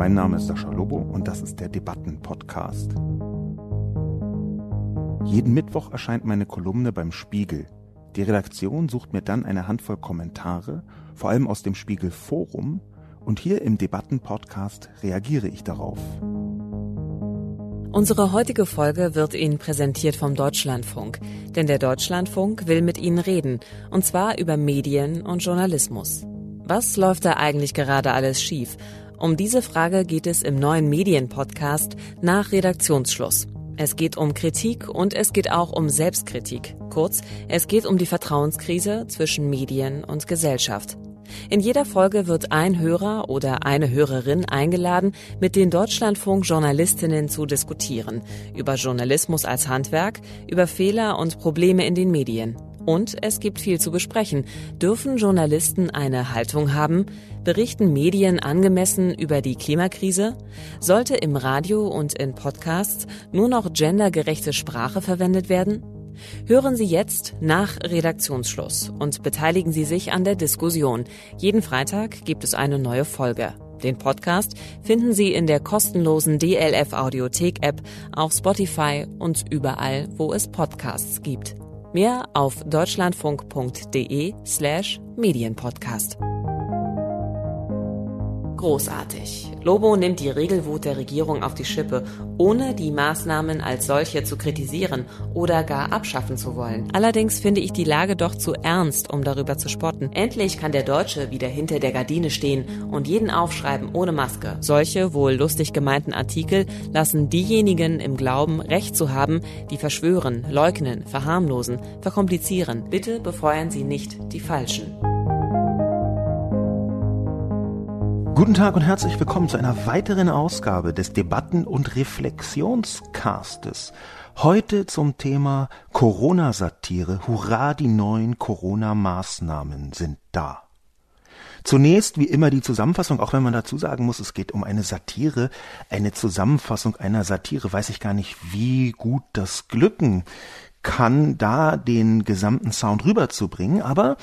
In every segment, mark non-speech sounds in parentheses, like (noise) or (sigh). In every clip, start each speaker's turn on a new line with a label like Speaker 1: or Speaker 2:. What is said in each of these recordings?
Speaker 1: Mein Name ist Sascha Lobo und das ist der Debatten-Podcast. Jeden Mittwoch erscheint meine Kolumne beim Spiegel. Die Redaktion sucht mir dann eine Handvoll Kommentare, vor allem aus dem Spiegel Forum, und hier im Debatten-Podcast reagiere ich darauf.
Speaker 2: Unsere heutige Folge wird Ihnen präsentiert vom Deutschlandfunk, denn der Deutschlandfunk will mit Ihnen reden, und zwar über Medien und Journalismus. Was läuft da eigentlich gerade alles schief? Um diese Frage geht es im neuen Medienpodcast nach Redaktionsschluss. Es geht um Kritik und es geht auch um Selbstkritik. Kurz, es geht um die Vertrauenskrise zwischen Medien und Gesellschaft. In jeder Folge wird ein Hörer oder eine Hörerin eingeladen, mit den Deutschlandfunk-Journalistinnen zu diskutieren. Über Journalismus als Handwerk, über Fehler und Probleme in den Medien. Und es gibt viel zu besprechen. Dürfen Journalisten eine Haltung haben? Berichten Medien angemessen über die Klimakrise? Sollte im Radio und in Podcasts nur noch gendergerechte Sprache verwendet werden? Hören Sie jetzt nach Redaktionsschluss und beteiligen Sie sich an der Diskussion. Jeden Freitag gibt es eine neue Folge. Den Podcast finden Sie in der kostenlosen DLF Audiothek App, auf Spotify und überall, wo es Podcasts gibt. Mehr auf deutschlandfunk.de slash Medienpodcast. Großartig. Lobo nimmt die Regelwut der Regierung auf die Schippe, ohne die Maßnahmen als solche zu kritisieren oder gar abschaffen zu wollen. Allerdings finde ich die Lage doch zu ernst, um darüber zu spotten. Endlich kann der Deutsche wieder hinter der Gardine stehen und jeden aufschreiben ohne Maske. Solche wohl lustig gemeinten Artikel lassen diejenigen im Glauben, Recht zu haben, die verschwören, leugnen, verharmlosen, verkomplizieren. Bitte befeuern Sie nicht die Falschen.
Speaker 1: Guten Tag und herzlich willkommen zu einer weiteren Ausgabe des Debatten- und Reflexionscastes. Heute zum Thema Corona-Satire. Hurra, die neuen Corona-Maßnahmen sind da. Zunächst wie immer die Zusammenfassung, auch wenn man dazu sagen muss, es geht um eine Satire, eine Zusammenfassung einer Satire, weiß ich gar nicht, wie gut das glücken kann, da den gesamten Sound rüberzubringen, aber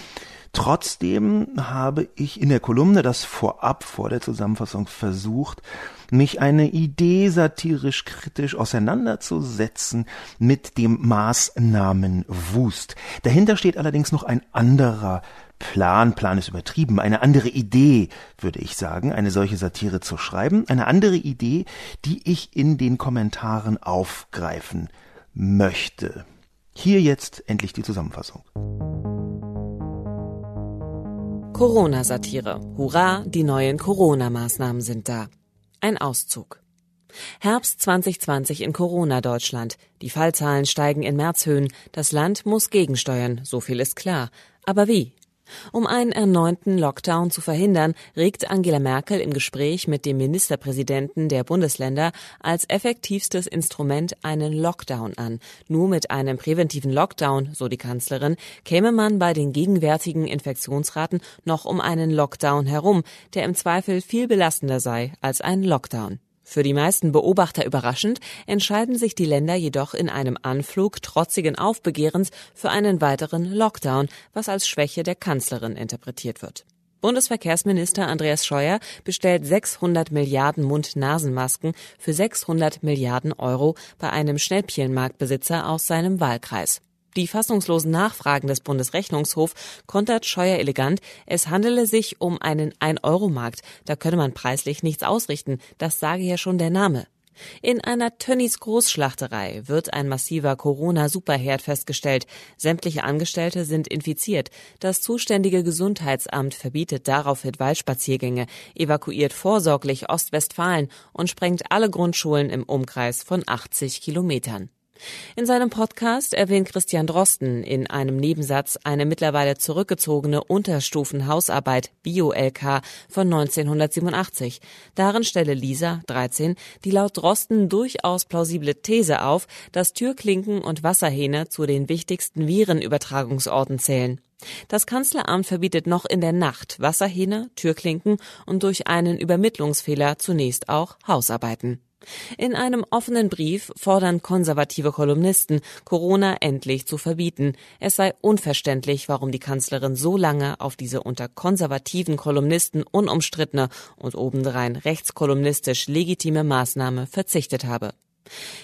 Speaker 1: Trotzdem habe ich in der Kolumne das vorab vor der Zusammenfassung versucht, mich eine Idee satirisch kritisch auseinanderzusetzen mit dem Maßnahmenwust. Dahinter steht allerdings noch ein anderer Plan, Plan ist übertrieben, eine andere Idee, würde ich sagen, eine solche Satire zu schreiben, eine andere Idee, die ich in den Kommentaren aufgreifen möchte. Hier jetzt endlich die Zusammenfassung.
Speaker 2: Corona-Satire. Hurra, die neuen Corona-Maßnahmen sind da. Ein Auszug. Herbst 2020 in Corona-Deutschland. Die Fallzahlen steigen in Märzhöhen. Das Land muss gegensteuern, so viel ist klar. Aber wie? Um einen erneuten Lockdown zu verhindern, regt Angela Merkel im Gespräch mit dem Ministerpräsidenten der Bundesländer als effektivstes Instrument einen Lockdown an. Nur mit einem präventiven Lockdown, so die Kanzlerin, käme man bei den gegenwärtigen Infektionsraten noch um einen Lockdown herum, der im Zweifel viel belastender sei als ein Lockdown. Für die meisten Beobachter überraschend entscheiden sich die Länder jedoch in einem Anflug trotzigen Aufbegehrens für einen weiteren Lockdown, was als Schwäche der Kanzlerin interpretiert wird. Bundesverkehrsminister Andreas Scheuer bestellt 600 Milliarden Mund-Nasen-Masken für 600 Milliarden Euro bei einem Schnäppchenmarktbesitzer aus seinem Wahlkreis. Die fassungslosen Nachfragen des Bundesrechnungshofs kontert Scheuer elegant, es handele sich um einen Ein-Euro-Markt, da könne man preislich nichts ausrichten, das sage ja schon der Name. In einer Tönnies Großschlachterei wird ein massiver Corona-Superherd festgestellt. Sämtliche Angestellte sind infiziert. Das zuständige Gesundheitsamt verbietet daraufhin Waldspaziergänge, evakuiert vorsorglich Ostwestfalen und sprengt alle Grundschulen im Umkreis von 80 Kilometern. In seinem Podcast erwähnt Christian Drosten in einem Nebensatz eine mittlerweile zurückgezogene Unterstufenhausarbeit Bio-LK von 1987. Darin stelle Lisa, 13, die laut Drosten durchaus plausible These auf, dass Türklinken und Wasserhähne zu den wichtigsten Virenübertragungsorten zählen. Das Kanzleramt verbietet noch in der Nacht Wasserhähne, Türklinken und durch einen Übermittlungsfehler zunächst auch Hausarbeiten. In einem offenen Brief fordern konservative Kolumnisten, Corona endlich zu verbieten. Es sei unverständlich, warum die Kanzlerin so lange auf diese unter konservativen Kolumnisten unumstrittene und obendrein rechtskolumnistisch legitime Maßnahme verzichtet habe.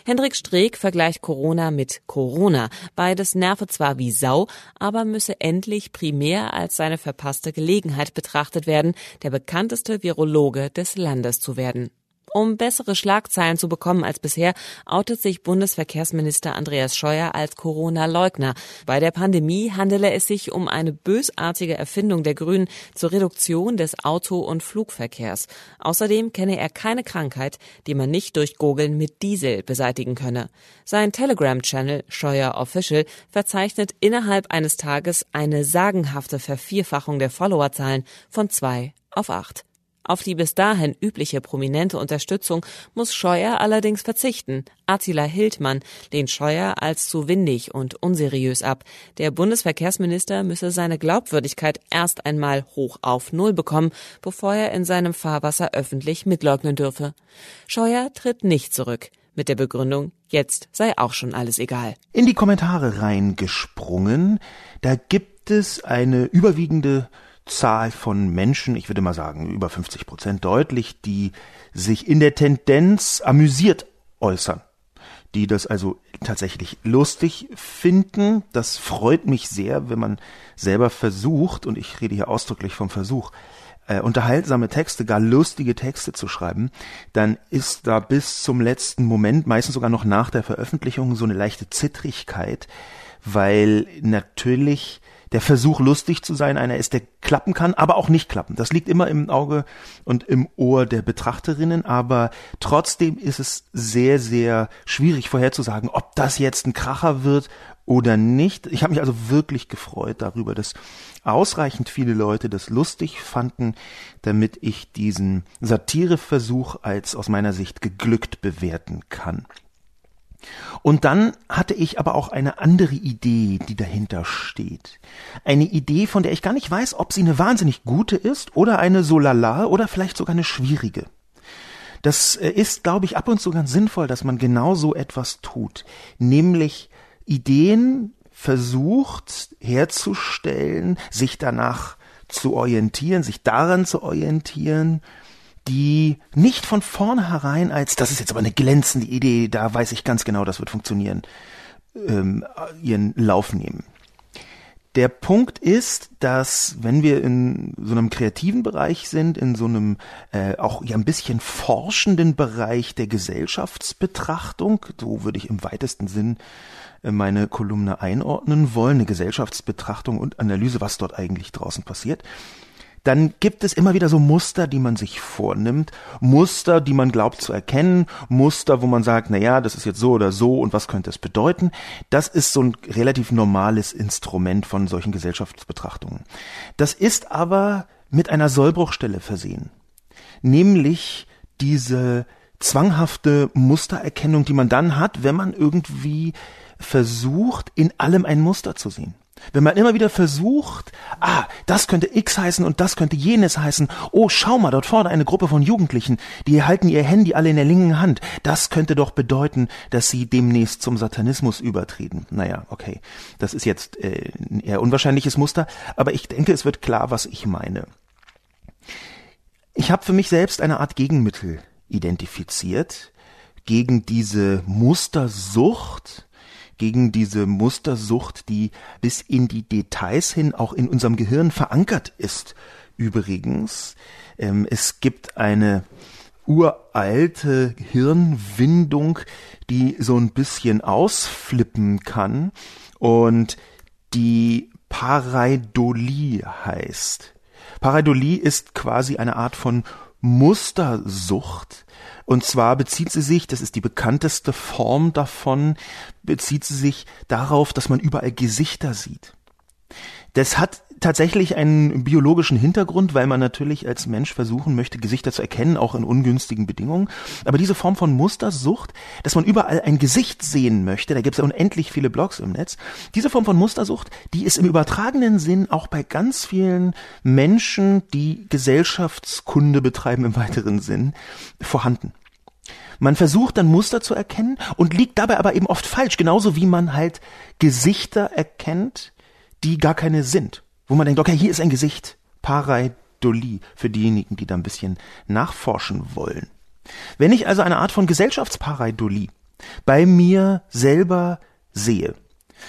Speaker 2: Hendrik Streeck vergleicht Corona mit Corona. Beides nerve zwar wie Sau, aber müsse endlich primär als seine verpasste Gelegenheit betrachtet werden, der bekannteste Virologe des Landes zu werden. Um bessere Schlagzeilen zu bekommen als bisher, outet sich Bundesverkehrsminister Andreas Scheuer als Corona-Leugner. Bei der Pandemie handele es sich um eine bösartige Erfindung der Grünen zur Reduktion des Auto- und Flugverkehrs. Außerdem kenne er keine Krankheit, die man nicht durch Gogeln mit Diesel beseitigen könne. Sein Telegram-Channel Scheuer Official verzeichnet innerhalb eines Tages eine sagenhafte Vervierfachung der Followerzahlen von zwei auf acht. Auf die bis dahin übliche prominente Unterstützung muss Scheuer allerdings verzichten. Attila Hildmann lehnt Scheuer als zu windig und unseriös ab. Der Bundesverkehrsminister müsse seine Glaubwürdigkeit erst einmal hoch auf Null bekommen, bevor er in seinem Fahrwasser öffentlich mitleugnen dürfe. Scheuer tritt nicht zurück. Mit der Begründung, jetzt sei auch schon alles egal.
Speaker 1: In die Kommentare reingesprungen, da gibt es eine überwiegende Zahl von Menschen, ich würde mal sagen über 50 Prozent deutlich, die sich in der Tendenz amüsiert äußern, die das also tatsächlich lustig finden. Das freut mich sehr, wenn man selber versucht, und ich rede hier ausdrücklich vom Versuch, äh, unterhaltsame Texte, gar lustige Texte zu schreiben, dann ist da bis zum letzten Moment, meistens sogar noch nach der Veröffentlichung, so eine leichte Zittrigkeit, weil natürlich der Versuch, lustig zu sein, einer ist, der klappen kann, aber auch nicht klappen. Das liegt immer im Auge und im Ohr der Betrachterinnen, aber trotzdem ist es sehr, sehr schwierig vorherzusagen, ob das jetzt ein Kracher wird oder nicht. Ich habe mich also wirklich gefreut darüber, dass ausreichend viele Leute das lustig fanden, damit ich diesen Satireversuch als aus meiner Sicht geglückt bewerten kann. Und dann hatte ich aber auch eine andere Idee, die dahinter steht. Eine Idee, von der ich gar nicht weiß, ob sie eine wahnsinnig gute ist oder eine so lala oder vielleicht sogar eine schwierige. Das äh, ist, glaube ich, ab und zu ganz sinnvoll, dass man genau so etwas tut. Nämlich Ideen versucht herzustellen, sich danach zu orientieren, sich daran zu orientieren die nicht von vornherein als, das ist jetzt aber eine glänzende Idee, da weiß ich ganz genau, das wird funktionieren, ähm, ihren Lauf nehmen. Der Punkt ist, dass wenn wir in so einem kreativen Bereich sind, in so einem äh, auch ja ein bisschen forschenden Bereich der Gesellschaftsbetrachtung, so würde ich im weitesten Sinn äh, meine Kolumne einordnen wollen, eine Gesellschaftsbetrachtung und Analyse, was dort eigentlich draußen passiert, dann gibt es immer wieder so Muster, die man sich vornimmt, Muster, die man glaubt zu erkennen, Muster, wo man sagt, na ja, das ist jetzt so oder so und was könnte es bedeuten? Das ist so ein relativ normales Instrument von solchen Gesellschaftsbetrachtungen. Das ist aber mit einer Sollbruchstelle versehen. Nämlich diese zwanghafte Mustererkennung, die man dann hat, wenn man irgendwie versucht, in allem ein Muster zu sehen. Wenn man immer wieder versucht, ah, das könnte X heißen und das könnte jenes heißen, oh, schau mal, dort vorne eine Gruppe von Jugendlichen, die halten ihr Handy alle in der linken Hand, das könnte doch bedeuten, dass sie demnächst zum Satanismus übertreten. Naja, okay, das ist jetzt äh, ein eher unwahrscheinliches Muster, aber ich denke, es wird klar, was ich meine. Ich habe für mich selbst eine Art Gegenmittel identifiziert gegen diese Mustersucht, gegen diese Mustersucht, die bis in die Details hin auch in unserem Gehirn verankert ist. Übrigens, ähm, es gibt eine uralte Hirnwindung, die so ein bisschen ausflippen kann und die Pareidolie heißt. Pareidolie ist quasi eine Art von Mustersucht, und zwar bezieht sie sich, das ist die bekannteste Form davon, bezieht sie sich darauf, dass man überall Gesichter sieht. Das hat tatsächlich einen biologischen Hintergrund, weil man natürlich als Mensch versuchen möchte, Gesichter zu erkennen, auch in ungünstigen Bedingungen. Aber diese Form von Mustersucht, dass man überall ein Gesicht sehen möchte, da gibt es ja unendlich viele Blogs im Netz, diese Form von Mustersucht, die ist im übertragenen Sinn auch bei ganz vielen Menschen, die Gesellschaftskunde betreiben im weiteren Sinn, vorhanden. Man versucht dann Muster zu erkennen und liegt dabei aber eben oft falsch, genauso wie man halt Gesichter erkennt, die gar keine sind. Wo man denkt, okay, hier ist ein Gesicht. Pareidolie für diejenigen, die da ein bisschen nachforschen wollen. Wenn ich also eine Art von Gesellschaftspareidolie bei mir selber sehe,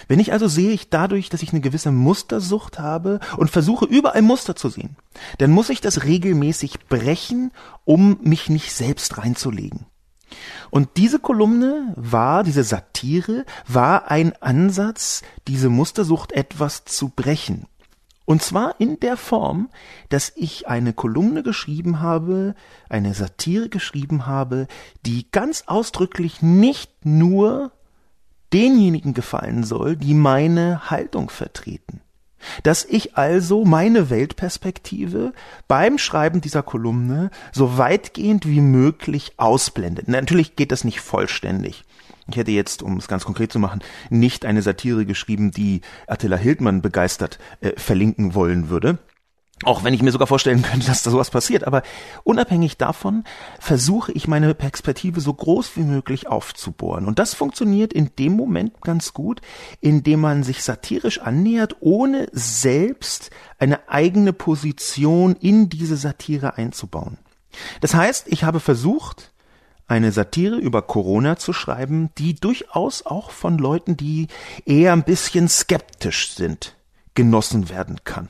Speaker 1: wenn ich also sehe ich dadurch, dass ich eine gewisse Mustersucht habe und versuche überall Muster zu sehen, dann muss ich das regelmäßig brechen, um mich nicht selbst reinzulegen. Und diese Kolumne war, diese Satire, war ein Ansatz, diese Mustersucht etwas zu brechen. Und zwar in der Form, dass ich eine Kolumne geschrieben habe, eine Satire geschrieben habe, die ganz ausdrücklich nicht nur denjenigen gefallen soll, die meine Haltung vertreten. Dass ich also meine Weltperspektive beim Schreiben dieser Kolumne so weitgehend wie möglich ausblende. Natürlich geht das nicht vollständig. Ich hätte jetzt, um es ganz konkret zu machen, nicht eine Satire geschrieben, die Attila Hildmann begeistert äh, verlinken wollen würde. Auch wenn ich mir sogar vorstellen könnte, dass da sowas passiert. Aber unabhängig davon versuche ich meine Perspektive so groß wie möglich aufzubohren. Und das funktioniert in dem Moment ganz gut, indem man sich satirisch annähert, ohne selbst eine eigene Position in diese Satire einzubauen. Das heißt, ich habe versucht, eine Satire über Corona zu schreiben, die durchaus auch von Leuten, die eher ein bisschen skeptisch sind, genossen werden kann.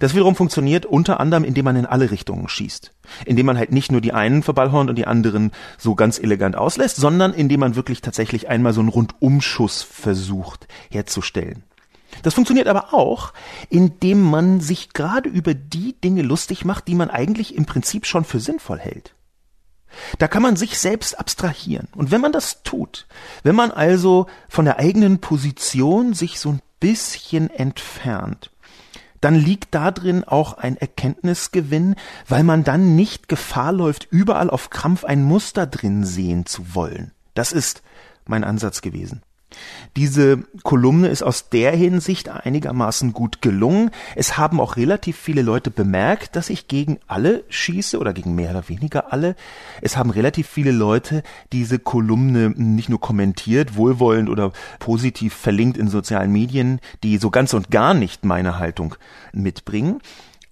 Speaker 1: Das wiederum funktioniert unter anderem, indem man in alle Richtungen schießt. Indem man halt nicht nur die einen verballhornt und die anderen so ganz elegant auslässt, sondern indem man wirklich tatsächlich einmal so einen Rundumschuss versucht herzustellen. Das funktioniert aber auch, indem man sich gerade über die Dinge lustig macht, die man eigentlich im Prinzip schon für sinnvoll hält. Da kann man sich selbst abstrahieren. Und wenn man das tut, wenn man also von der eigenen Position sich so ein bisschen entfernt, dann liegt darin auch ein Erkenntnisgewinn, weil man dann nicht Gefahr läuft, überall auf Krampf ein Muster drin sehen zu wollen. Das ist mein Ansatz gewesen. Diese Kolumne ist aus der Hinsicht einigermaßen gut gelungen. Es haben auch relativ viele Leute bemerkt, dass ich gegen alle schieße oder gegen mehr oder weniger alle. Es haben relativ viele Leute diese Kolumne nicht nur kommentiert, wohlwollend oder positiv verlinkt in sozialen Medien, die so ganz und gar nicht meine Haltung mitbringen.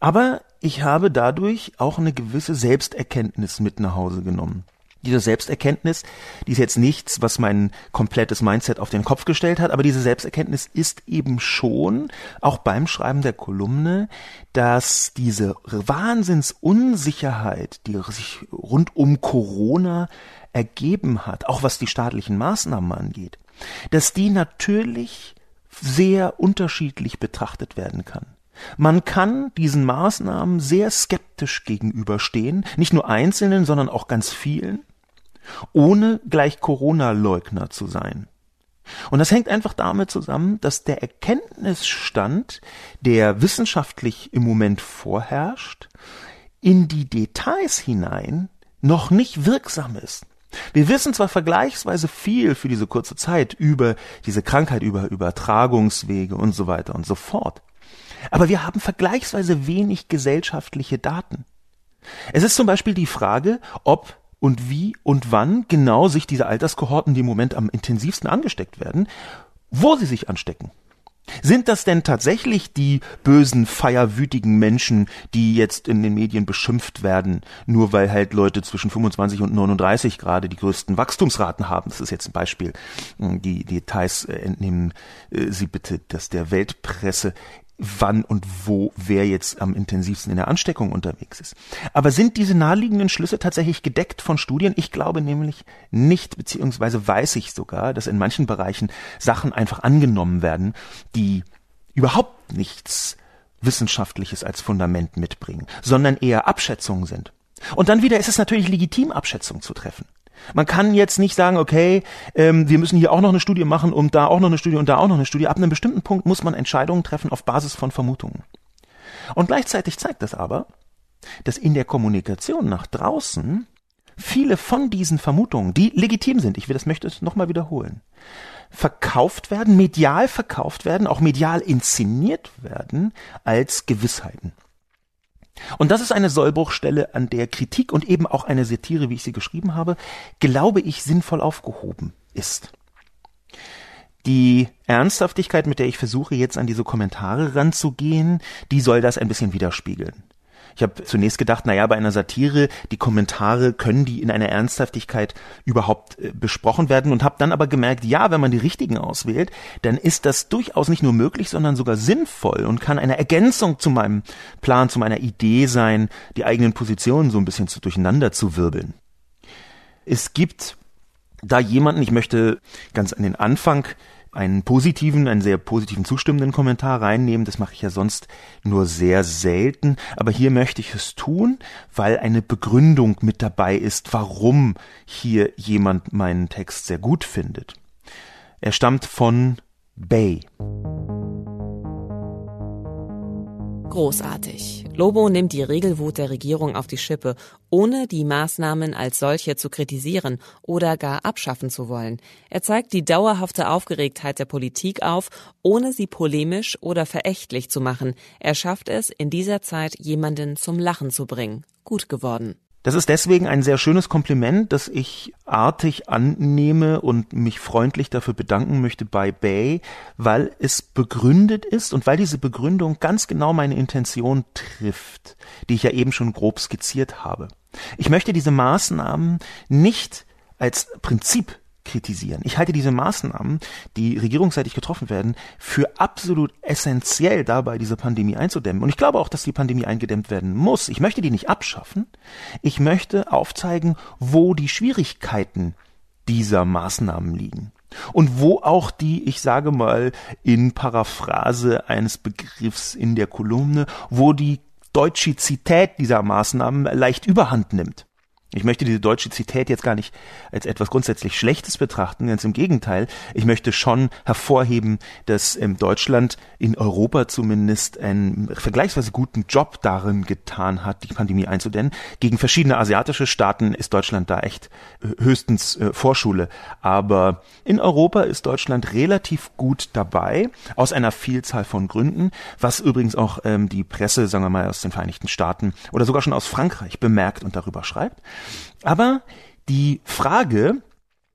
Speaker 1: Aber ich habe dadurch auch eine gewisse Selbsterkenntnis mit nach Hause genommen diese Selbsterkenntnis, die ist jetzt nichts, was mein komplettes Mindset auf den Kopf gestellt hat, aber diese Selbsterkenntnis ist eben schon, auch beim Schreiben der Kolumne, dass diese Wahnsinnsunsicherheit, die sich rund um Corona ergeben hat, auch was die staatlichen Maßnahmen angeht, dass die natürlich sehr unterschiedlich betrachtet werden kann. Man kann diesen Maßnahmen sehr skeptisch gegenüberstehen, nicht nur einzelnen, sondern auch ganz vielen ohne gleich Corona-Leugner zu sein. Und das hängt einfach damit zusammen, dass der Erkenntnisstand, der wissenschaftlich im Moment vorherrscht, in die Details hinein noch nicht wirksam ist. Wir wissen zwar vergleichsweise viel für diese kurze Zeit über diese Krankheit, über Übertragungswege und so weiter und so fort. Aber wir haben vergleichsweise wenig gesellschaftliche Daten. Es ist zum Beispiel die Frage, ob und wie und wann genau sich diese Alterskohorten, die im Moment am intensivsten angesteckt werden, wo sie sich anstecken. Sind das denn tatsächlich die bösen, feierwütigen Menschen, die jetzt in den Medien beschimpft werden, nur weil halt Leute zwischen 25 und 39 gerade die größten Wachstumsraten haben? Das ist jetzt ein Beispiel. Die Details entnehmen äh, Sie bitte, dass der Weltpresse wann und wo wer jetzt am intensivsten in der Ansteckung unterwegs ist. Aber sind diese naheliegenden Schlüsse tatsächlich gedeckt von Studien? Ich glaube nämlich nicht, beziehungsweise weiß ich sogar, dass in manchen Bereichen Sachen einfach angenommen werden, die überhaupt nichts Wissenschaftliches als Fundament mitbringen, sondern eher Abschätzungen sind. Und dann wieder ist es natürlich legitim, Abschätzungen zu treffen. Man kann jetzt nicht sagen, okay, ähm, wir müssen hier auch noch eine Studie machen und da auch noch eine Studie und da auch noch eine Studie. Ab einem bestimmten Punkt muss man Entscheidungen treffen auf Basis von Vermutungen. Und gleichzeitig zeigt das aber, dass in der Kommunikation nach draußen viele von diesen Vermutungen, die legitim sind, ich will das möchte es nochmal wiederholen, verkauft werden, medial verkauft werden, auch medial inszeniert werden als Gewissheiten. Und das ist eine Sollbruchstelle, an der Kritik und eben auch eine Satire, wie ich sie geschrieben habe, glaube ich, sinnvoll aufgehoben ist. Die Ernsthaftigkeit, mit der ich versuche, jetzt an diese Kommentare ranzugehen, die soll das ein bisschen widerspiegeln. Ich habe zunächst gedacht, naja, bei einer Satire, die Kommentare können die in einer Ernsthaftigkeit überhaupt äh, besprochen werden und habe dann aber gemerkt, ja, wenn man die richtigen auswählt, dann ist das durchaus nicht nur möglich, sondern sogar sinnvoll und kann eine Ergänzung zu meinem Plan, zu meiner Idee sein, die eigenen Positionen so ein bisschen zu, durcheinander zu wirbeln. Es gibt da jemanden, ich möchte ganz an den Anfang einen positiven, einen sehr positiven zustimmenden Kommentar reinnehmen. Das mache ich ja sonst nur sehr selten. Aber hier möchte ich es tun, weil eine Begründung mit dabei ist, warum hier jemand meinen Text sehr gut findet. Er stammt von Bay.
Speaker 2: Großartig. Lobo nimmt die Regelwut der Regierung auf die Schippe, ohne die Maßnahmen als solche zu kritisieren oder gar abschaffen zu wollen. Er zeigt die dauerhafte Aufgeregtheit der Politik auf, ohne sie polemisch oder verächtlich zu machen. Er schafft es, in dieser Zeit jemanden zum Lachen zu bringen. Gut geworden.
Speaker 1: Das ist deswegen ein sehr schönes Kompliment, das ich artig annehme und mich freundlich dafür bedanken möchte bei Bay, weil es begründet ist und weil diese Begründung ganz genau meine Intention trifft, die ich ja eben schon grob skizziert habe. Ich möchte diese Maßnahmen nicht als Prinzip kritisieren. Ich halte diese Maßnahmen, die regierungsseitig getroffen werden, für absolut essentiell dabei, diese Pandemie einzudämmen. Und ich glaube auch, dass die Pandemie eingedämmt werden muss. Ich möchte die nicht abschaffen. Ich möchte aufzeigen, wo die Schwierigkeiten dieser Maßnahmen liegen. Und wo auch die, ich sage mal, in Paraphrase eines Begriffs in der Kolumne, wo die Deutschizität dieser Maßnahmen leicht überhand nimmt. Ich möchte diese deutsche Zität jetzt gar nicht als etwas grundsätzlich Schlechtes betrachten, ganz im Gegenteil. Ich möchte schon hervorheben, dass ähm, Deutschland in Europa zumindest einen vergleichsweise guten Job darin getan hat, die Pandemie einzudämmen. Gegen verschiedene asiatische Staaten ist Deutschland da echt äh, höchstens äh, Vorschule. Aber in Europa ist Deutschland relativ gut dabei, aus einer Vielzahl von Gründen, was übrigens auch ähm, die Presse, sagen wir mal, aus den Vereinigten Staaten oder sogar schon aus Frankreich bemerkt und darüber schreibt. Aber die Frage,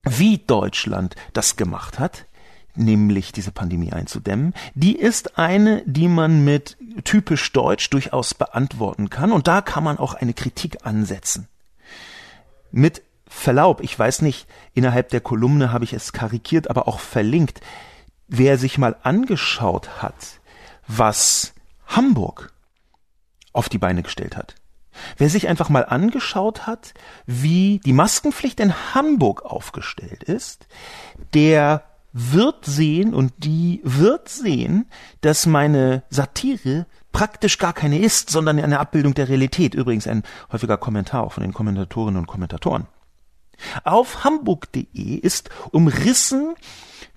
Speaker 1: wie Deutschland das gemacht hat, nämlich diese Pandemie einzudämmen, die ist eine, die man mit typisch Deutsch durchaus beantworten kann und da kann man auch eine Kritik ansetzen. Mit Verlaub, ich weiß nicht, innerhalb der Kolumne habe ich es karikiert, aber auch verlinkt. Wer sich mal angeschaut hat, was Hamburg auf die Beine gestellt hat, Wer sich einfach mal angeschaut hat, wie die Maskenpflicht in Hamburg aufgestellt ist, der wird sehen und die wird sehen, dass meine Satire praktisch gar keine ist, sondern eine Abbildung der Realität. Übrigens ein häufiger Kommentar auch von den Kommentatorinnen und Kommentatoren. Auf hamburg.de ist umrissen,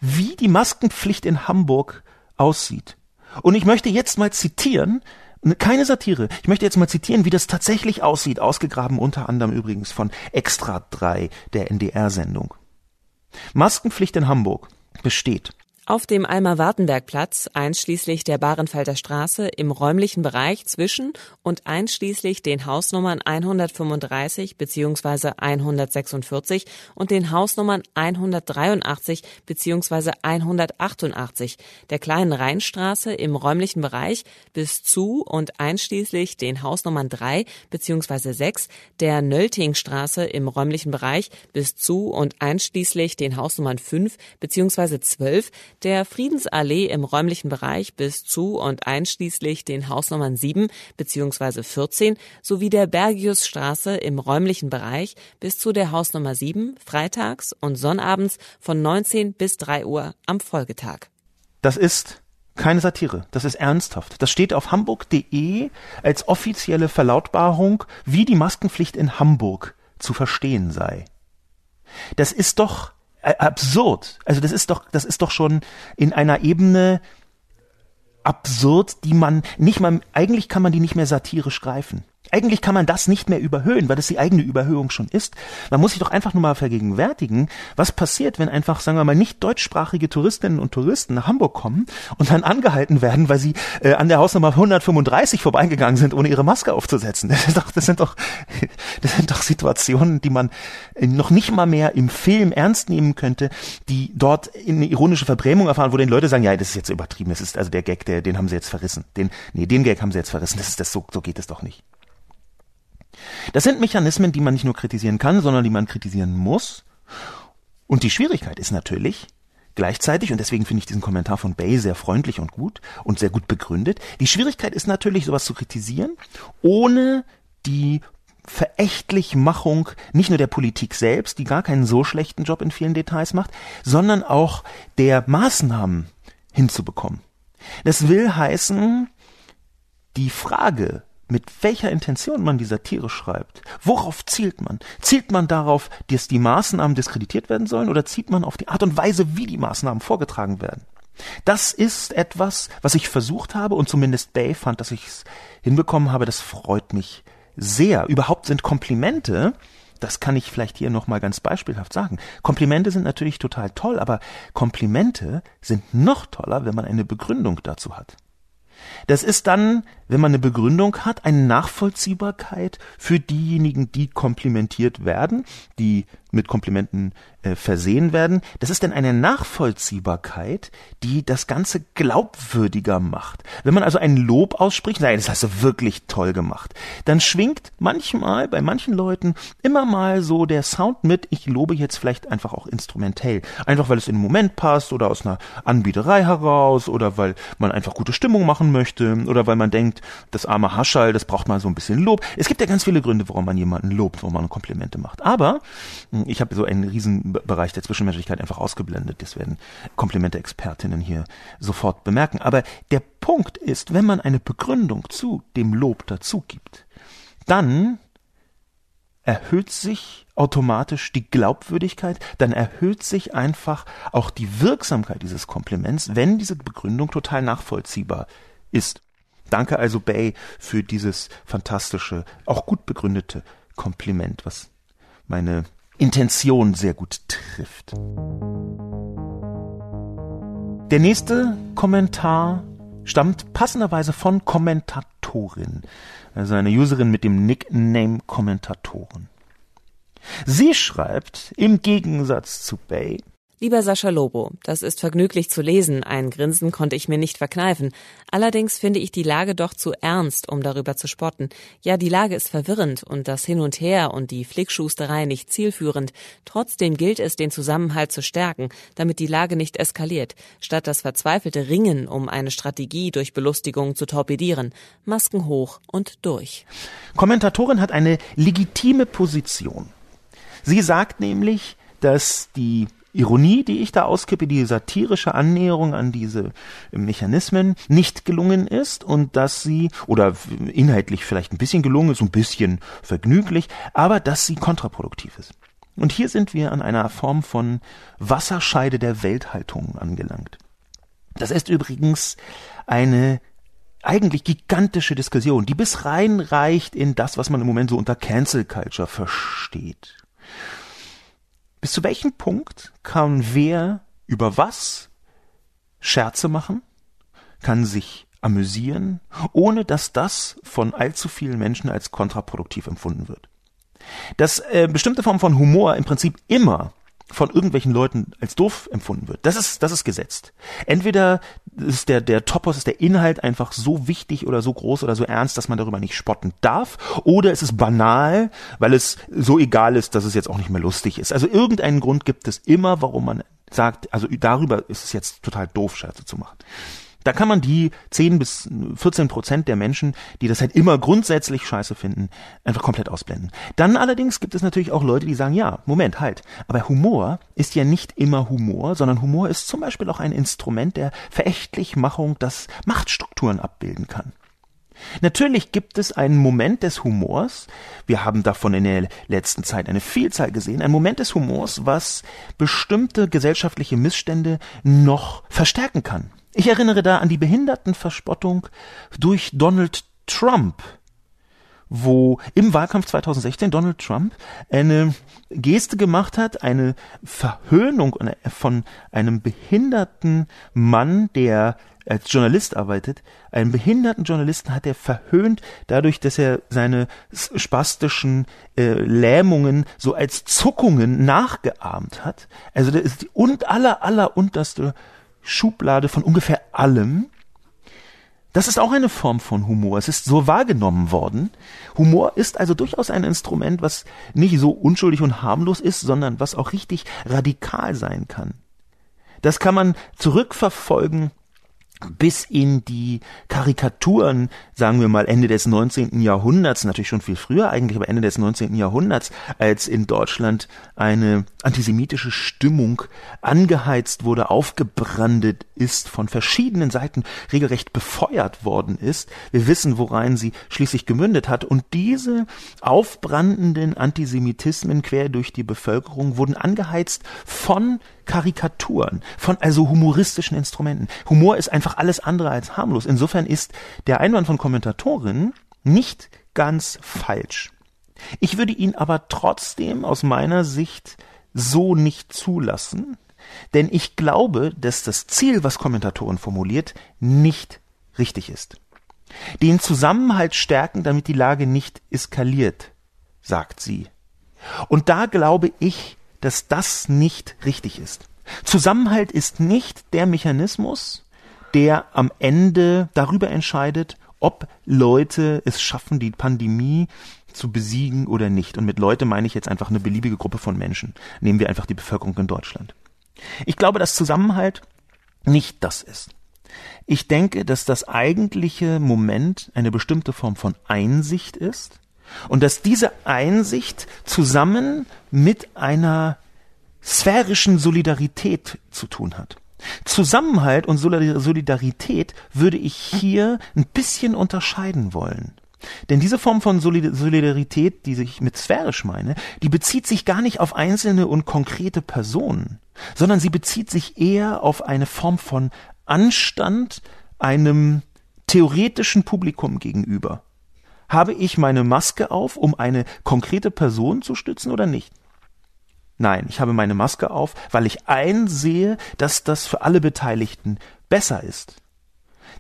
Speaker 1: wie die Maskenpflicht in Hamburg aussieht. Und ich möchte jetzt mal zitieren, keine Satire. Ich möchte jetzt mal zitieren, wie das tatsächlich aussieht, ausgegraben unter anderem übrigens von Extra 3 der NDR-Sendung. Maskenpflicht in Hamburg besteht
Speaker 2: auf dem Alma-Wartenberg-Platz, einschließlich der Bahrenfelder Straße, im räumlichen Bereich zwischen und einschließlich den Hausnummern 135 bzw. 146 und den Hausnummern 183 bzw. 188 der kleinen Rheinstraße im räumlichen Bereich bis zu und einschließlich den Hausnummern 3 bzw. 6 der Nöltingstraße im räumlichen Bereich bis zu und einschließlich den Hausnummern 5 bzw. 12 der Friedensallee im räumlichen Bereich bis zu und einschließlich den Hausnummern 7 bzw. 14 sowie der Bergiusstraße im räumlichen Bereich bis zu der Hausnummer 7 freitags und sonnabends von 19 bis 3 Uhr am Folgetag.
Speaker 1: Das ist keine Satire, das ist ernsthaft. Das steht auf hamburg.de als offizielle Verlautbarung, wie die Maskenpflicht in Hamburg zu verstehen sei. Das ist doch absurd. Also das ist doch, das ist doch schon in einer Ebene absurd, die man nicht mal, eigentlich kann man die nicht mehr satirisch greifen. Eigentlich kann man das nicht mehr überhöhen, weil das die eigene Überhöhung schon ist. Man muss sich doch einfach nur mal vergegenwärtigen, was passiert, wenn einfach, sagen wir mal, nicht deutschsprachige Touristinnen und Touristen nach Hamburg kommen und dann angehalten werden, weil sie äh, an der Hausnummer 135 vorbeigegangen sind, ohne ihre Maske aufzusetzen. (laughs) Das sind doch, das sind doch, (laughs) das sind doch Situationen, die man noch nicht mal mehr im Film ernst nehmen könnte, die dort eine ironische Verbrämung erfahren, wo den Leute sagen, ja, das ist jetzt übertrieben, das ist also der Gag, der, den haben sie jetzt verrissen. Den, nee, den Gag haben sie jetzt verrissen. Das ist das so, so geht es doch nicht. Das sind Mechanismen, die man nicht nur kritisieren kann, sondern die man kritisieren muss. Und die Schwierigkeit ist natürlich, gleichzeitig, und deswegen finde ich diesen Kommentar von Bay sehr freundlich und gut und sehr gut begründet, die Schwierigkeit ist natürlich, sowas zu kritisieren, ohne die Verächtlichmachung nicht nur der Politik selbst, die gar keinen so schlechten Job in vielen Details macht, sondern auch der Maßnahmen hinzubekommen. Das will heißen, die Frage, mit welcher Intention man die Satire schreibt. Worauf zielt man? Zielt man darauf, dass die Maßnahmen diskreditiert werden sollen oder zielt man auf die Art und Weise, wie die Maßnahmen vorgetragen werden? Das ist etwas, was ich versucht habe und zumindest Bay fand, dass ich es hinbekommen habe. Das freut mich sehr. Überhaupt sind Komplimente, das kann ich vielleicht hier nochmal ganz beispielhaft sagen. Komplimente sind natürlich total toll, aber Komplimente sind noch toller, wenn man eine Begründung dazu hat. Das ist dann, wenn man eine Begründung hat, eine Nachvollziehbarkeit für diejenigen, die komplimentiert werden, die mit Komplimenten äh, versehen werden. Das ist dann eine Nachvollziehbarkeit, die das Ganze glaubwürdiger macht. Wenn man also ein Lob ausspricht, nein, das hast du wirklich toll gemacht, dann schwingt manchmal bei manchen Leuten immer mal so der Sound mit, ich lobe jetzt vielleicht einfach auch instrumentell. Einfach weil es in den Moment passt oder aus einer Anbieterei heraus oder weil man einfach gute Stimmung machen möchte oder weil man denkt, das arme Haschall, das braucht mal so ein bisschen Lob. Es gibt ja ganz viele Gründe, warum man jemanden lobt, warum man Komplimente macht. Aber ich habe so einen riesen Bereich der Zwischenmenschlichkeit einfach ausgeblendet. Das werden Komplimente-Expertinnen hier sofort bemerken. Aber der Punkt ist, wenn man eine Begründung zu dem Lob dazu gibt, dann erhöht sich automatisch die Glaubwürdigkeit, dann erhöht sich einfach auch die Wirksamkeit dieses Kompliments, wenn diese Begründung total nachvollziehbar ist. Danke also Bay für dieses fantastische, auch gut begründete Kompliment, was meine Intention sehr gut trifft. Der nächste Kommentar stammt passenderweise von Kommentatorin, also eine Userin mit dem Nickname Kommentatoren. Sie schreibt, im Gegensatz zu Bay,
Speaker 2: Lieber Sascha Lobo, das ist vergnüglich zu lesen, ein Grinsen konnte ich mir nicht verkneifen. Allerdings finde ich die Lage doch zu ernst, um darüber zu spotten. Ja, die Lage ist verwirrend und das Hin und Her und die Flickschusterei nicht zielführend. Trotzdem gilt es, den Zusammenhalt zu stärken, damit die Lage nicht eskaliert, statt das verzweifelte Ringen um eine Strategie durch Belustigung zu torpedieren. Masken hoch und durch.
Speaker 1: Kommentatorin hat eine legitime Position. Sie sagt nämlich, dass die Ironie, die ich da auskippe, die satirische Annäherung an diese Mechanismen nicht gelungen ist und dass sie, oder inhaltlich vielleicht ein bisschen gelungen ist, ein bisschen vergnüglich, aber dass sie kontraproduktiv ist. Und hier sind wir an einer Form von Wasserscheide der Welthaltung angelangt. Das ist übrigens eine eigentlich gigantische Diskussion, die bis reinreicht in das, was man im Moment so unter Cancel Culture versteht. Bis zu welchem Punkt kann wer über was Scherze machen, kann sich amüsieren, ohne dass das von allzu vielen Menschen als kontraproduktiv empfunden wird. Dass äh, bestimmte Formen von Humor im Prinzip immer von irgendwelchen Leuten als doof empfunden wird. Das ist, das ist gesetzt. Entweder ist der, der Topos, ist der Inhalt einfach so wichtig oder so groß oder so ernst, dass man darüber nicht spotten darf, oder es ist banal, weil es so egal ist, dass es jetzt auch nicht mehr lustig ist. Also irgendeinen Grund gibt es immer, warum man sagt, also darüber ist es jetzt total doof, Scherze zu machen. Da kann man die 10 bis 14 Prozent der Menschen, die das halt immer grundsätzlich scheiße finden, einfach komplett ausblenden. Dann allerdings gibt es natürlich auch Leute, die sagen, ja, Moment, halt. Aber Humor ist ja nicht immer Humor, sondern Humor ist zum Beispiel auch ein Instrument der Verächtlichmachung, das Machtstrukturen abbilden kann. Natürlich gibt es einen Moment des Humors, wir haben davon in der letzten Zeit eine Vielzahl gesehen, ein Moment des Humors, was bestimmte gesellschaftliche Missstände noch verstärken kann. Ich erinnere da an die Behindertenverspottung durch Donald Trump, wo im Wahlkampf 2016 Donald Trump eine Geste gemacht hat, eine Verhöhnung von einem behinderten Mann, der als Journalist arbeitet, einen behinderten Journalisten hat er verhöhnt, dadurch, dass er seine spastischen äh, Lähmungen so als Zuckungen nachgeahmt hat. Also das ist die und aller aller unterste Schublade von ungefähr allem. Das ist auch eine Form von Humor. Es ist so wahrgenommen worden. Humor ist also durchaus ein Instrument, was nicht so unschuldig und harmlos ist, sondern was auch richtig radikal sein kann. Das kann man zurückverfolgen bis in die Karikaturen, sagen wir mal Ende des 19. Jahrhunderts, natürlich schon viel früher eigentlich, aber Ende des 19. Jahrhunderts, als in Deutschland eine antisemitische Stimmung angeheizt wurde, aufgebrandet ist, von verschiedenen Seiten regelrecht befeuert worden ist. Wir wissen, worein sie schließlich gemündet hat. Und diese aufbrandenden Antisemitismen quer durch die Bevölkerung wurden angeheizt von Karikaturen, von also humoristischen Instrumenten. Humor ist einfach alles andere als harmlos. Insofern ist der Einwand von Kommentatorinnen nicht ganz falsch. Ich würde ihn aber trotzdem aus meiner Sicht so nicht zulassen, denn ich glaube, dass das Ziel, was Kommentatoren formuliert, nicht richtig ist. Den Zusammenhalt stärken, damit die Lage nicht eskaliert, sagt sie. Und da glaube ich, dass das nicht richtig ist. Zusammenhalt ist nicht der Mechanismus, der am Ende darüber entscheidet, ob Leute es schaffen, die Pandemie zu besiegen oder nicht. Und mit Leute meine ich jetzt einfach eine beliebige Gruppe von Menschen. Nehmen wir einfach die Bevölkerung in Deutschland. Ich glaube, dass Zusammenhalt nicht das ist. Ich denke, dass das eigentliche Moment eine bestimmte Form von Einsicht ist und dass diese Einsicht zusammen mit einer sphärischen Solidarität zu tun hat. Zusammenhalt und Solidarität würde ich hier ein bisschen unterscheiden wollen. Denn diese Form von Solidarität, die ich mit sphärisch meine, die bezieht sich gar nicht auf einzelne und konkrete Personen, sondern sie bezieht sich eher auf eine Form von Anstand einem theoretischen Publikum gegenüber. Habe ich meine Maske auf, um eine konkrete Person zu stützen oder nicht? Nein, ich habe meine Maske auf, weil ich einsehe, dass das für alle Beteiligten besser ist.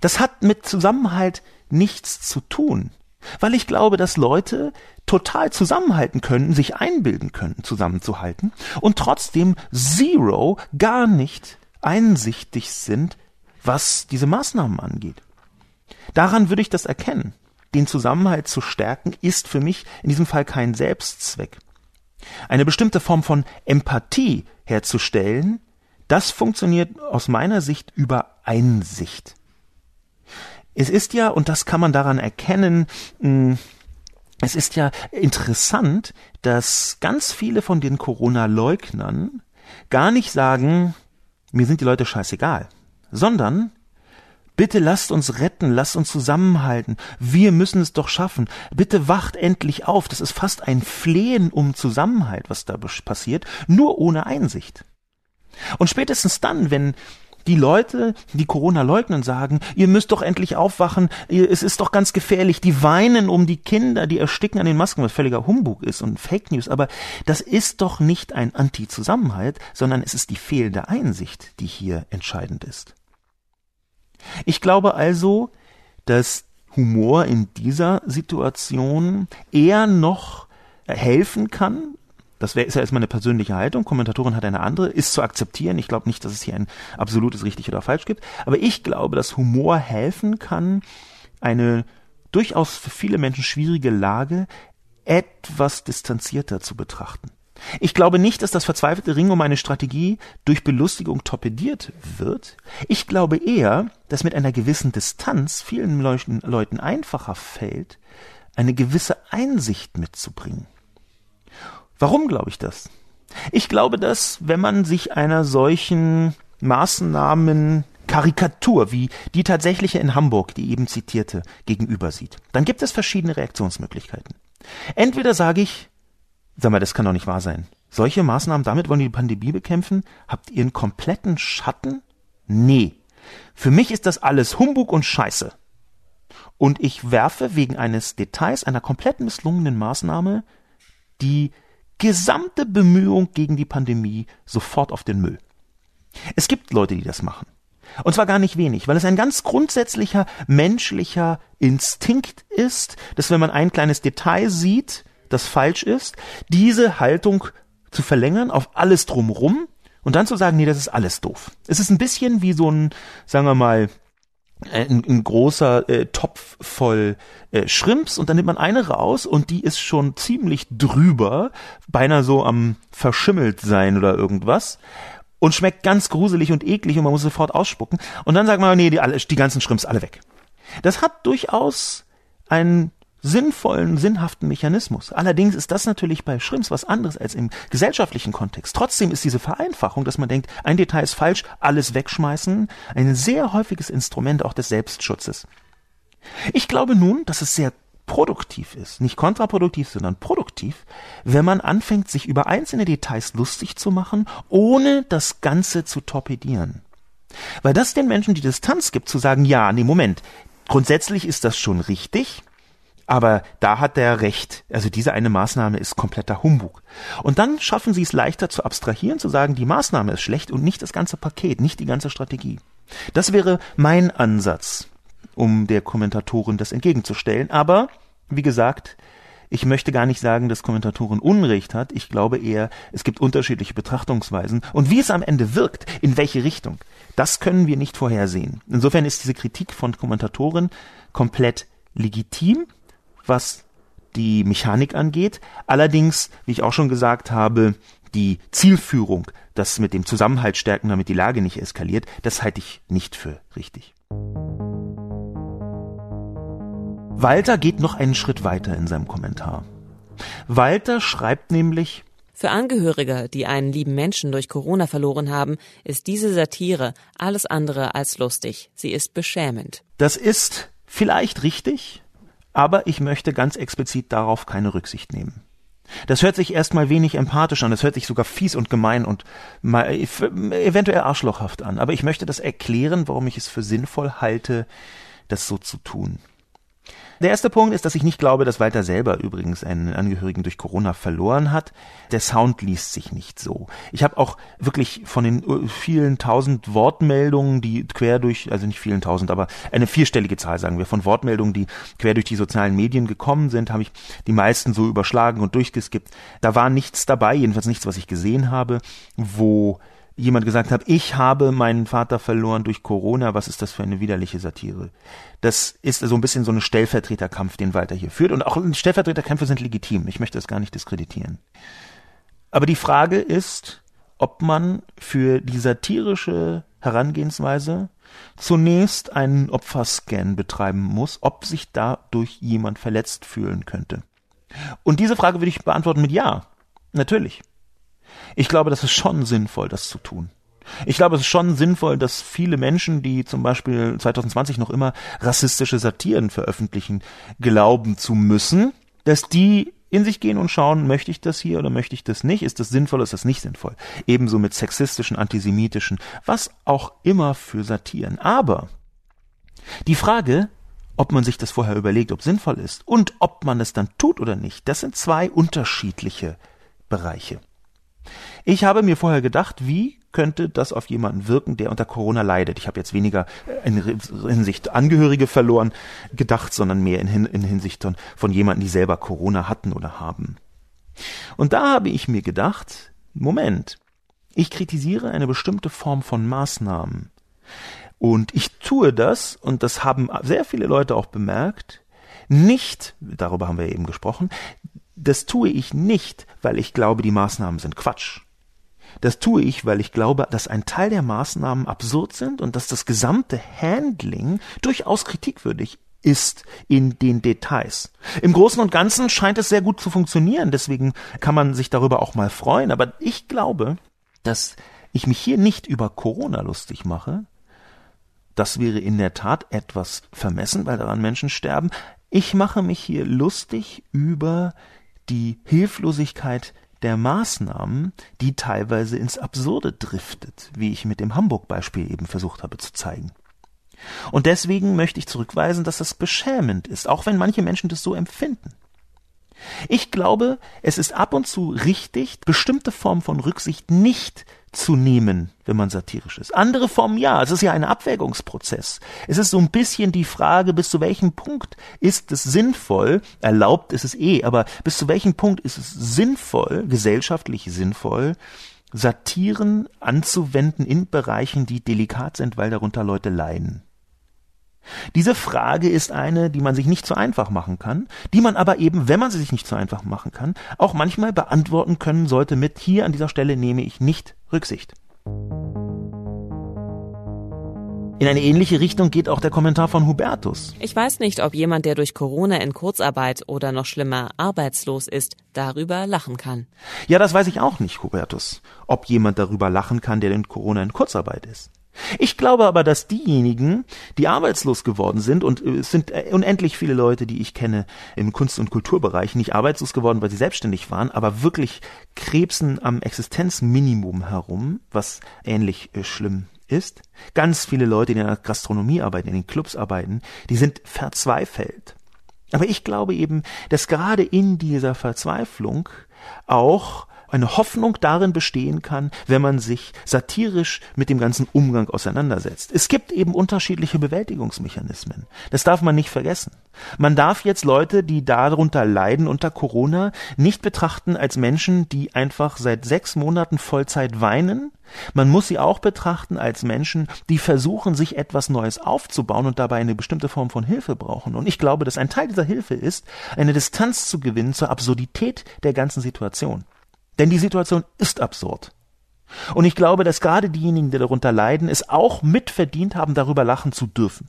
Speaker 1: Das hat mit Zusammenhalt nichts zu tun, weil ich glaube, dass Leute total zusammenhalten können, sich einbilden können, zusammenzuhalten und trotzdem zero gar nicht einsichtig sind, was diese Maßnahmen angeht. Daran würde ich das erkennen. Den Zusammenhalt zu stärken ist für mich in diesem Fall kein Selbstzweck. Eine bestimmte Form von Empathie herzustellen, das funktioniert aus meiner Sicht über Einsicht. Es ist ja, und das kann man daran erkennen, hm, es ist ja interessant, dass ganz viele von den Corona-Leugnern gar nicht sagen, mir sind die Leute scheißegal, sondern Bitte lasst uns retten, lasst uns zusammenhalten. Wir müssen es doch schaffen. Bitte wacht endlich auf. Das ist fast ein Flehen um Zusammenhalt, was da passiert, nur ohne Einsicht. Und spätestens dann, wenn die Leute, die Corona leugnen, sagen, ihr müsst doch endlich aufwachen, es ist doch ganz gefährlich, die weinen um die Kinder, die ersticken an den Masken, was völliger Humbug ist und Fake News, aber das ist doch nicht ein Anti-Zusammenhalt, sondern es ist die fehlende Einsicht, die hier entscheidend ist. Ich glaube also, dass Humor in dieser Situation eher noch helfen kann. Das wäre ist ja erstmal eine persönliche Haltung. Kommentatorin hat eine andere, ist zu akzeptieren. Ich glaube nicht, dass es hier ein absolutes richtig oder falsch gibt. Aber ich glaube, dass Humor helfen kann, eine durchaus für viele Menschen schwierige Lage etwas distanzierter zu betrachten. Ich glaube nicht, dass das verzweifelte Ringen um eine Strategie durch Belustigung torpediert wird. Ich glaube eher, dass mit einer gewissen Distanz vielen Leuten einfacher fällt, eine gewisse Einsicht mitzubringen. Warum glaube ich das? Ich glaube dass, wenn man sich einer solchen Maßnahmen Karikatur, wie die tatsächliche in Hamburg, die eben zitierte, gegenüber sieht, dann gibt es verschiedene Reaktionsmöglichkeiten. Entweder sage ich, Sag mal, das kann doch nicht wahr sein. Solche Maßnahmen, damit wollen die Pandemie bekämpfen? Habt ihr einen kompletten Schatten? Nee. Für mich ist das alles Humbug und Scheiße. und ich werfe wegen eines Details einer komplett misslungenen Maßnahme die gesamte Bemühung gegen die Pandemie sofort auf den Müll. Es gibt Leute, die das machen. Und zwar gar nicht wenig, weil es ein ganz grundsätzlicher menschlicher Instinkt ist, dass wenn man ein kleines Detail sieht, das falsch ist, diese Haltung zu verlängern auf alles drumrum und dann zu sagen, nee, das ist alles doof. Es ist ein bisschen wie so ein, sagen wir mal, äh, ein, ein großer äh, Topf voll äh, Shrimps und dann nimmt man eine raus und die ist schon ziemlich drüber, beinahe so am verschimmelt sein oder irgendwas und schmeckt ganz gruselig und eklig und man muss sofort ausspucken und dann sagt man, nee, die, alle, die ganzen Shrimps alle weg. Das hat durchaus einen sinnvollen, sinnhaften Mechanismus. Allerdings ist das natürlich bei Schrimps was anderes als im gesellschaftlichen Kontext. Trotzdem ist diese Vereinfachung, dass man denkt, ein Detail ist falsch, alles wegschmeißen, ein sehr häufiges Instrument auch des Selbstschutzes. Ich glaube nun, dass es sehr produktiv ist, nicht kontraproduktiv, sondern produktiv, wenn man anfängt, sich über einzelne Details lustig zu machen, ohne das Ganze zu torpedieren. Weil das den Menschen die Distanz gibt, zu sagen, ja, nee, Moment, grundsätzlich ist das schon richtig, aber da hat der recht. Also diese eine Maßnahme ist kompletter Humbug. Und dann schaffen sie es leichter zu abstrahieren, zu sagen, die Maßnahme ist schlecht und nicht das ganze Paket, nicht die ganze Strategie. Das wäre mein Ansatz, um der Kommentatorin das entgegenzustellen. Aber, wie gesagt, ich möchte gar nicht sagen, dass Kommentatorin Unrecht hat. Ich glaube eher, es gibt unterschiedliche Betrachtungsweisen. Und wie es am Ende wirkt, in welche Richtung, das können wir nicht vorhersehen. Insofern ist diese Kritik von Kommentatoren komplett legitim was die Mechanik angeht. Allerdings, wie ich auch schon gesagt habe, die Zielführung, das mit dem Zusammenhalt stärken, damit die Lage nicht eskaliert, das halte ich nicht für richtig. Walter geht noch einen Schritt weiter in seinem Kommentar. Walter schreibt nämlich,
Speaker 2: für Angehörige, die einen lieben Menschen durch Corona verloren haben, ist diese Satire alles andere als lustig. Sie ist beschämend.
Speaker 1: Das ist vielleicht richtig, aber ich möchte ganz explizit darauf keine Rücksicht nehmen. Das hört sich erstmal wenig empathisch an, das hört sich sogar fies und gemein und eventuell arschlochhaft an, aber ich möchte das erklären, warum ich es für sinnvoll halte, das so zu tun. Der erste Punkt ist, dass ich nicht glaube, dass Walter selber übrigens einen Angehörigen durch Corona verloren hat. Der Sound liest sich nicht so. Ich habe auch wirklich von den äh, vielen tausend Wortmeldungen, die quer durch, also nicht vielen tausend, aber eine vierstellige Zahl sagen wir, von Wortmeldungen, die quer durch die sozialen Medien gekommen sind, habe ich die meisten so überschlagen und durchgeskippt. Da war nichts dabei, jedenfalls nichts, was ich gesehen habe, wo jemand gesagt hat, ich habe meinen Vater verloren durch Corona, was ist das für eine widerliche Satire? Das ist so ein bisschen so ein Stellvertreterkampf, den Walter hier führt. Und auch Stellvertreterkämpfe sind legitim. Ich möchte das gar nicht diskreditieren. Aber die Frage ist, ob man für die satirische Herangehensweise zunächst einen Opferscan betreiben muss, ob sich dadurch jemand verletzt fühlen könnte. Und diese Frage würde ich beantworten mit Ja. Natürlich. Ich glaube, das ist schon sinnvoll, das zu tun. Ich glaube, es ist schon sinnvoll, dass viele Menschen, die zum Beispiel 2020 noch immer rassistische Satiren veröffentlichen, glauben zu müssen, dass die in sich gehen und schauen, möchte ich das hier oder möchte ich das nicht? Ist das sinnvoll, ist das nicht sinnvoll? Ebenso mit sexistischen, antisemitischen, was auch immer für Satiren. Aber die Frage, ob man sich das vorher überlegt, ob sinnvoll ist und ob man es dann tut oder nicht, das sind zwei unterschiedliche Bereiche. Ich habe mir vorher gedacht, wie könnte das auf jemanden wirken, der unter Corona leidet. Ich habe jetzt weniger in Hinsicht Angehörige verloren gedacht, sondern mehr in, in Hinsicht von, von jemanden, die selber Corona hatten oder haben. Und da habe ich mir gedacht, Moment, ich kritisiere eine bestimmte Form von Maßnahmen. Und ich tue das, und das haben sehr viele Leute auch bemerkt, nicht, darüber haben wir eben gesprochen, das tue ich nicht, weil ich glaube, die Maßnahmen sind Quatsch. Das tue ich, weil ich glaube, dass ein Teil der Maßnahmen absurd sind und dass das gesamte Handling durchaus kritikwürdig ist in den Details. Im Großen und Ganzen scheint es sehr gut zu funktionieren, deswegen kann man sich darüber auch mal freuen, aber ich glaube, dass ich mich hier nicht über Corona lustig mache. Das wäre in der Tat etwas vermessen, weil daran Menschen sterben. Ich mache mich hier lustig über die Hilflosigkeit der Maßnahmen, die teilweise ins Absurde driftet, wie ich mit dem Hamburg-Beispiel eben versucht habe zu zeigen. Und deswegen möchte ich zurückweisen, dass das beschämend ist, auch wenn manche Menschen das so empfinden. Ich glaube, es ist ab und zu richtig, bestimmte Formen von Rücksicht nicht zu nehmen, wenn man satirisch ist. Andere Formen ja, es ist ja ein Abwägungsprozess. Es ist so ein bisschen die Frage, bis zu welchem Punkt ist es sinnvoll, erlaubt ist es eh, aber bis zu welchem Punkt ist es sinnvoll, gesellschaftlich sinnvoll, Satiren anzuwenden in Bereichen, die delikat sind, weil darunter Leute leiden. Diese Frage ist eine, die man sich nicht so einfach machen kann, die man aber eben, wenn man sie sich nicht so einfach machen kann, auch manchmal beantworten können sollte mit hier an dieser Stelle nehme ich nicht Rücksicht. In eine ähnliche Richtung geht auch der Kommentar von Hubertus.
Speaker 2: Ich weiß nicht, ob jemand, der durch Corona in Kurzarbeit oder noch schlimmer arbeitslos ist, darüber lachen kann.
Speaker 1: Ja, das weiß ich auch nicht, Hubertus. Ob jemand darüber lachen kann, der in Corona in Kurzarbeit ist. Ich glaube aber, dass diejenigen, die arbeitslos geworden sind, und äh, es sind äh, unendlich viele Leute, die ich kenne im Kunst- und Kulturbereich, nicht arbeitslos geworden, weil sie selbstständig waren, aber wirklich krebsen am Existenzminimum herum, was ähnlich äh, schlimm ist. Ganz viele Leute, die in der Gastronomie arbeiten, in den Clubs arbeiten, die sind verzweifelt. Aber ich glaube eben, dass gerade in dieser Verzweiflung auch eine Hoffnung darin bestehen kann, wenn man sich satirisch mit dem ganzen Umgang auseinandersetzt. Es gibt eben unterschiedliche Bewältigungsmechanismen. Das darf man nicht vergessen. Man darf jetzt Leute, die darunter leiden unter Corona, nicht betrachten als Menschen, die einfach seit sechs Monaten Vollzeit weinen. Man muss sie auch betrachten als Menschen, die versuchen, sich etwas Neues aufzubauen und dabei eine bestimmte Form von Hilfe brauchen. Und ich glaube, dass ein Teil dieser Hilfe ist, eine Distanz zu gewinnen zur Absurdität der ganzen Situation. Denn die Situation ist absurd. Und ich glaube, dass gerade diejenigen, die darunter leiden, es auch mitverdient haben, darüber lachen zu dürfen.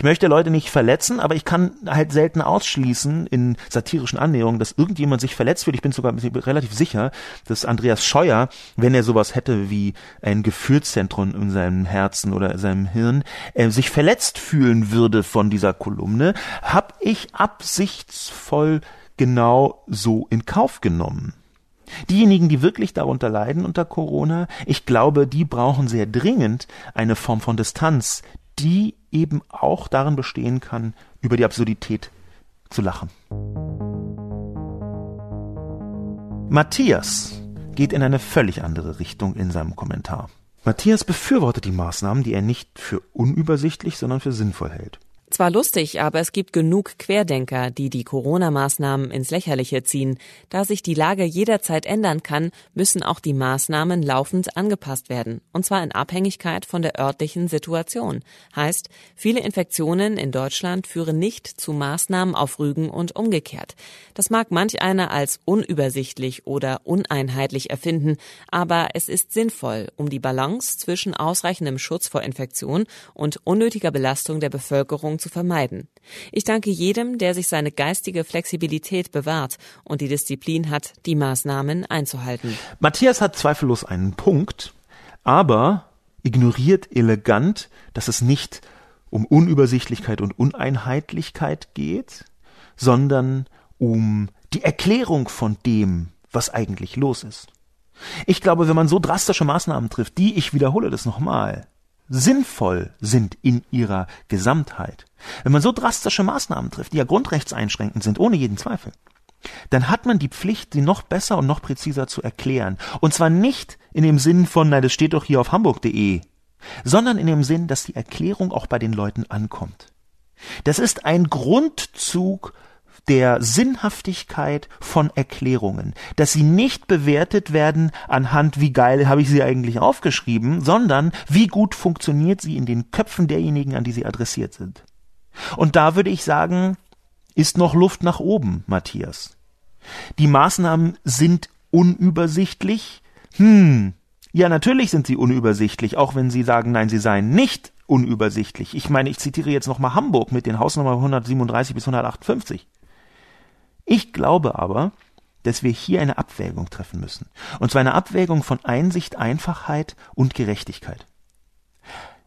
Speaker 1: Ich möchte Leute nicht verletzen, aber ich kann halt selten ausschließen in satirischen Annäherungen, dass irgendjemand sich verletzt fühlt. Ich bin sogar relativ sicher, dass Andreas Scheuer, wenn er sowas hätte wie ein Gefühlszentrum in seinem Herzen oder in seinem Hirn, äh, sich verletzt fühlen würde von dieser Kolumne, habe ich absichtsvoll genau so in Kauf genommen. Diejenigen, die wirklich darunter leiden unter Corona, ich glaube, die brauchen sehr dringend eine Form von Distanz, die eben auch darin bestehen kann, über die Absurdität zu lachen. Matthias geht in eine völlig andere Richtung in seinem Kommentar. Matthias befürwortet die Maßnahmen, die er nicht für unübersichtlich, sondern für sinnvoll hält.
Speaker 2: Zwar lustig, aber es gibt genug Querdenker, die die Corona-Maßnahmen ins Lächerliche ziehen. Da sich die Lage jederzeit ändern kann, müssen auch die Maßnahmen laufend angepasst werden. Und zwar in Abhängigkeit von der örtlichen Situation. Heißt, viele Infektionen in Deutschland führen nicht zu Maßnahmen auf Rügen und umgekehrt. Das mag manch einer als unübersichtlich oder uneinheitlich erfinden, aber es ist sinnvoll, um die Balance zwischen ausreichendem Schutz vor Infektion und unnötiger Belastung der Bevölkerung zu vermeiden. Ich danke jedem, der sich seine geistige Flexibilität bewahrt und die Disziplin hat, die Maßnahmen einzuhalten.
Speaker 1: Matthias hat zweifellos einen Punkt, aber ignoriert elegant, dass es nicht um Unübersichtlichkeit und Uneinheitlichkeit geht, sondern um die Erklärung von dem, was eigentlich los ist. Ich glaube, wenn man so drastische Maßnahmen trifft, die, ich wiederhole das nochmal, sinnvoll sind in ihrer Gesamtheit, wenn man so drastische Maßnahmen trifft, die ja grundrechtseinschränkend sind, ohne jeden Zweifel, dann hat man die Pflicht, sie noch besser und noch präziser zu erklären. Und zwar nicht in dem Sinn von, na, das steht doch hier auf hamburg.de, sondern in dem Sinn, dass die Erklärung auch bei den Leuten ankommt. Das ist ein Grundzug der Sinnhaftigkeit von Erklärungen, dass sie nicht bewertet werden anhand, wie geil habe ich sie eigentlich aufgeschrieben, sondern wie gut funktioniert sie in den Köpfen derjenigen, an die sie adressiert sind. Und da würde ich sagen, ist noch Luft nach oben, Matthias. Die Maßnahmen sind unübersichtlich. Hm, ja, natürlich sind sie unübersichtlich, auch wenn Sie sagen, nein, sie seien nicht unübersichtlich. Ich meine, ich zitiere jetzt nochmal Hamburg mit den Hausnummern 137 bis 158. Ich glaube aber, dass wir hier eine Abwägung treffen müssen. Und zwar eine Abwägung von Einsicht, Einfachheit und Gerechtigkeit.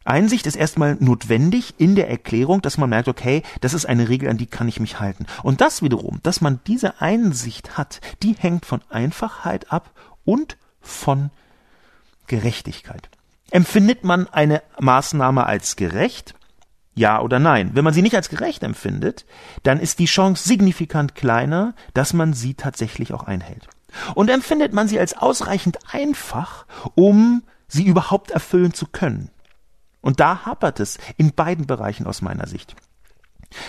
Speaker 1: Einsicht ist erstmal notwendig in der Erklärung, dass man merkt, okay, das ist eine Regel, an die kann ich mich halten. Und das wiederum, dass man diese Einsicht hat, die hängt von Einfachheit ab und von Gerechtigkeit. Empfindet man eine Maßnahme als gerecht? Ja oder nein? Wenn man sie nicht als gerecht empfindet, dann ist die Chance signifikant kleiner, dass man sie tatsächlich auch einhält. Und empfindet man sie als ausreichend einfach, um sie überhaupt erfüllen zu können. Und da hapert es in beiden Bereichen aus meiner Sicht.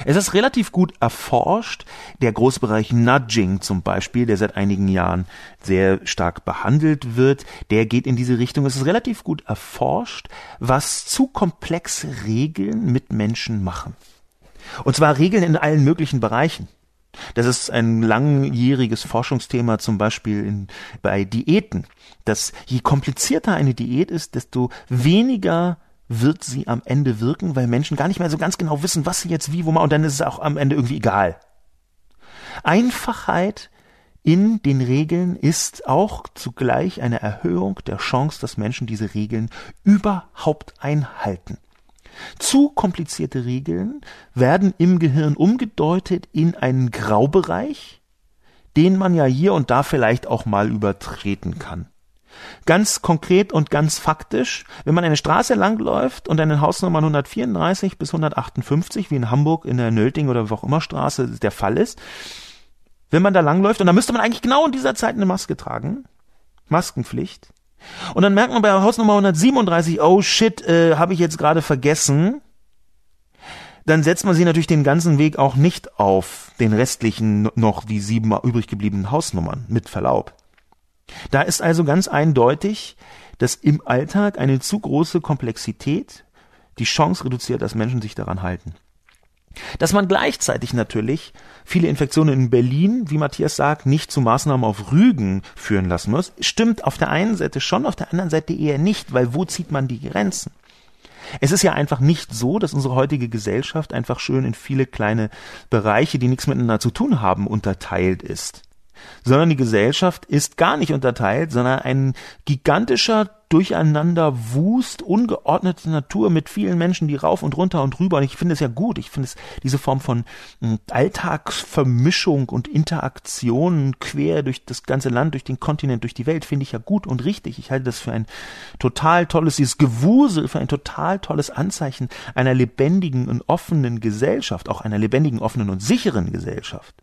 Speaker 1: Es ist relativ gut erforscht, der Großbereich Nudging zum Beispiel, der seit einigen Jahren sehr stark behandelt wird, der geht in diese Richtung. Es ist relativ gut erforscht, was zu komplexe Regeln mit Menschen machen. Und zwar Regeln in allen möglichen Bereichen. Das ist ein langjähriges Forschungsthema zum Beispiel in, bei Diäten, dass je komplizierter eine Diät ist, desto weniger wird sie am Ende wirken, weil Menschen gar nicht mehr so ganz genau wissen, was sie jetzt wie, wo mal, und dann ist es auch am Ende irgendwie egal. Einfachheit in den Regeln ist auch zugleich eine Erhöhung der Chance, dass Menschen diese Regeln überhaupt einhalten. Zu komplizierte Regeln werden im Gehirn umgedeutet in einen Graubereich, den man ja hier und da vielleicht auch mal übertreten kann. Ganz konkret und ganz faktisch, wenn man eine Straße langläuft und eine Hausnummer 134 bis 158, wie in Hamburg in der Nölting oder wo auch immer Straße der Fall ist, wenn man da langläuft, und da müsste man eigentlich genau in dieser Zeit eine Maske tragen, Maskenpflicht, und dann merkt man bei Hausnummer 137, oh shit, äh, habe ich jetzt gerade vergessen, dann setzt man sie natürlich den ganzen Weg auch nicht auf den restlichen noch die sieben übrig gebliebenen Hausnummern, mit Verlaub. Da ist also ganz eindeutig, dass im Alltag eine zu große Komplexität die Chance reduziert, dass Menschen sich daran halten. Dass man gleichzeitig natürlich viele Infektionen in Berlin, wie Matthias sagt, nicht zu Maßnahmen auf Rügen führen lassen muss, stimmt auf der einen Seite schon, auf der anderen Seite eher nicht, weil wo zieht man die Grenzen? Es ist ja einfach nicht so, dass unsere heutige Gesellschaft einfach schön in viele kleine Bereiche, die nichts miteinander zu tun haben, unterteilt ist sondern die Gesellschaft ist gar nicht unterteilt, sondern ein gigantischer Durcheinander Wust, ungeordnete Natur mit vielen Menschen, die rauf und runter und rüber. Und ich finde es ja gut. Ich finde es diese Form von hm, Alltagsvermischung und Interaktion quer durch das ganze Land, durch den Kontinent, durch die Welt, finde ich ja gut und richtig. Ich halte das für ein total tolles, dieses Gewusel, für ein total tolles Anzeichen einer lebendigen und offenen Gesellschaft, auch einer lebendigen, offenen und sicheren Gesellschaft.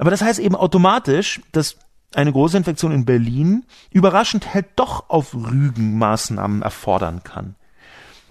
Speaker 1: Aber das heißt eben automatisch, dass eine große Infektion in Berlin überraschend halt doch auf Rügen Maßnahmen erfordern kann.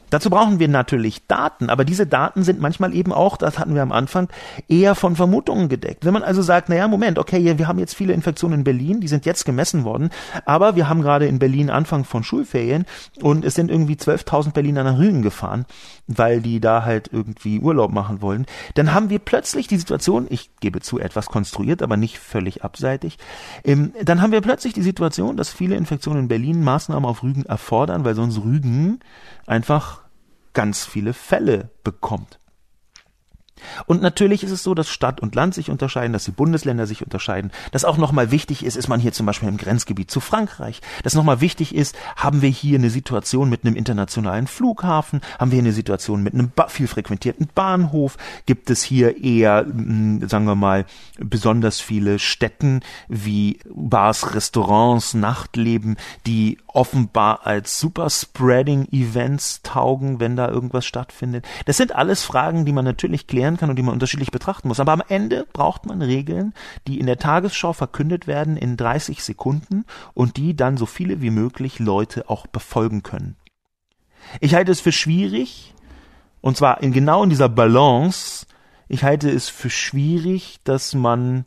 Speaker 1: Dazu brauchen wir natürlich Daten, aber diese Daten sind manchmal eben auch, das hatten wir am Anfang, eher von Vermutungen gedeckt. Wenn man also sagt, naja, Moment, okay, wir haben jetzt viele Infektionen in Berlin, die sind jetzt gemessen worden, aber wir haben gerade in Berlin Anfang von Schulferien und es sind irgendwie 12.000 Berliner nach Rügen gefahren, weil die da halt irgendwie Urlaub machen wollen, dann haben wir plötzlich die Situation, ich gebe zu, etwas konstruiert, aber nicht völlig abseitig, ähm, dann haben wir plötzlich die Situation, dass viele Infektionen in Berlin Maßnahmen auf Rügen erfordern, weil sonst Rügen einfach ganz viele Fälle bekommt. Und natürlich ist es so, dass Stadt und Land sich unterscheiden, dass die Bundesländer sich unterscheiden. Dass auch nochmal wichtig ist, ist man hier zum Beispiel im Grenzgebiet zu Frankreich. Dass nochmal wichtig ist, haben wir hier eine Situation mit einem internationalen Flughafen? Haben wir hier eine Situation mit einem viel frequentierten Bahnhof? Gibt es hier eher, hm, sagen wir mal, besonders viele Städten wie Bars, Restaurants, Nachtleben, die offenbar als Superspreading-Events taugen, wenn da irgendwas stattfindet? Das sind alles Fragen, die man natürlich klären erklären kann und die man unterschiedlich betrachten muss. Aber am Ende braucht man Regeln, die in der Tagesschau verkündet werden in 30 Sekunden und die dann so viele wie möglich Leute auch befolgen können. Ich halte es für schwierig, und zwar in genau in dieser Balance, ich halte es für schwierig, dass man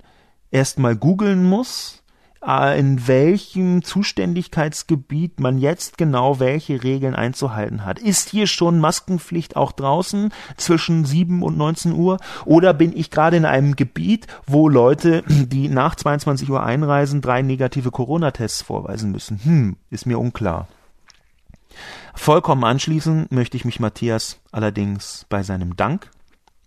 Speaker 1: erstmal googeln muss, in welchem Zuständigkeitsgebiet man jetzt genau welche Regeln einzuhalten hat. Ist hier schon Maskenpflicht auch draußen zwischen 7 und 19 Uhr? Oder bin ich gerade in einem Gebiet, wo Leute, die nach 22 Uhr einreisen, drei negative Corona-Tests vorweisen müssen? Hm, ist mir unklar. Vollkommen anschließen möchte ich mich Matthias allerdings bei seinem Dank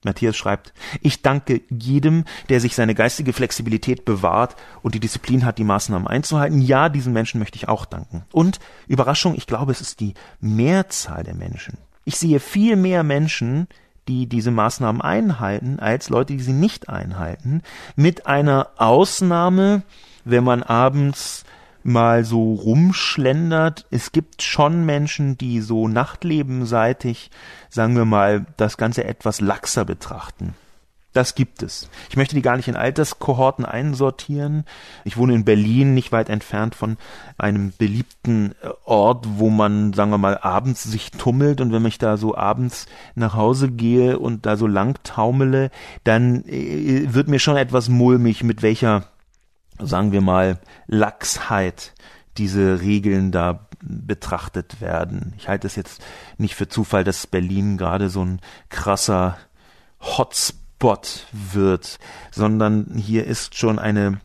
Speaker 1: Matthias schreibt, ich danke jedem, der sich seine geistige Flexibilität bewahrt und die Disziplin hat, die Maßnahmen einzuhalten. Ja, diesen Menschen möchte ich auch danken. Und Überraschung, ich glaube, es ist die Mehrzahl der Menschen. Ich sehe viel mehr Menschen, die diese Maßnahmen einhalten, als Leute, die sie nicht einhalten, mit einer Ausnahme, wenn man abends mal so rumschlendert. Es gibt schon Menschen, die so nachtlebenseitig, sagen wir mal, das Ganze etwas laxer betrachten. Das gibt es. Ich möchte die gar nicht in Alterskohorten einsortieren. Ich wohne in Berlin, nicht weit entfernt von einem beliebten äh, Ort, wo man, sagen wir mal, abends sich tummelt. Und wenn ich da so abends nach Hause gehe und da so lang taumele, dann äh, wird mir schon etwas mulmig, mit welcher, sagen wir mal, Lachsheit diese Regeln da betrachtet werden. Ich halte es jetzt nicht für Zufall, dass Berlin gerade so ein krasser Hotspot wird, sondern hier ist schon eine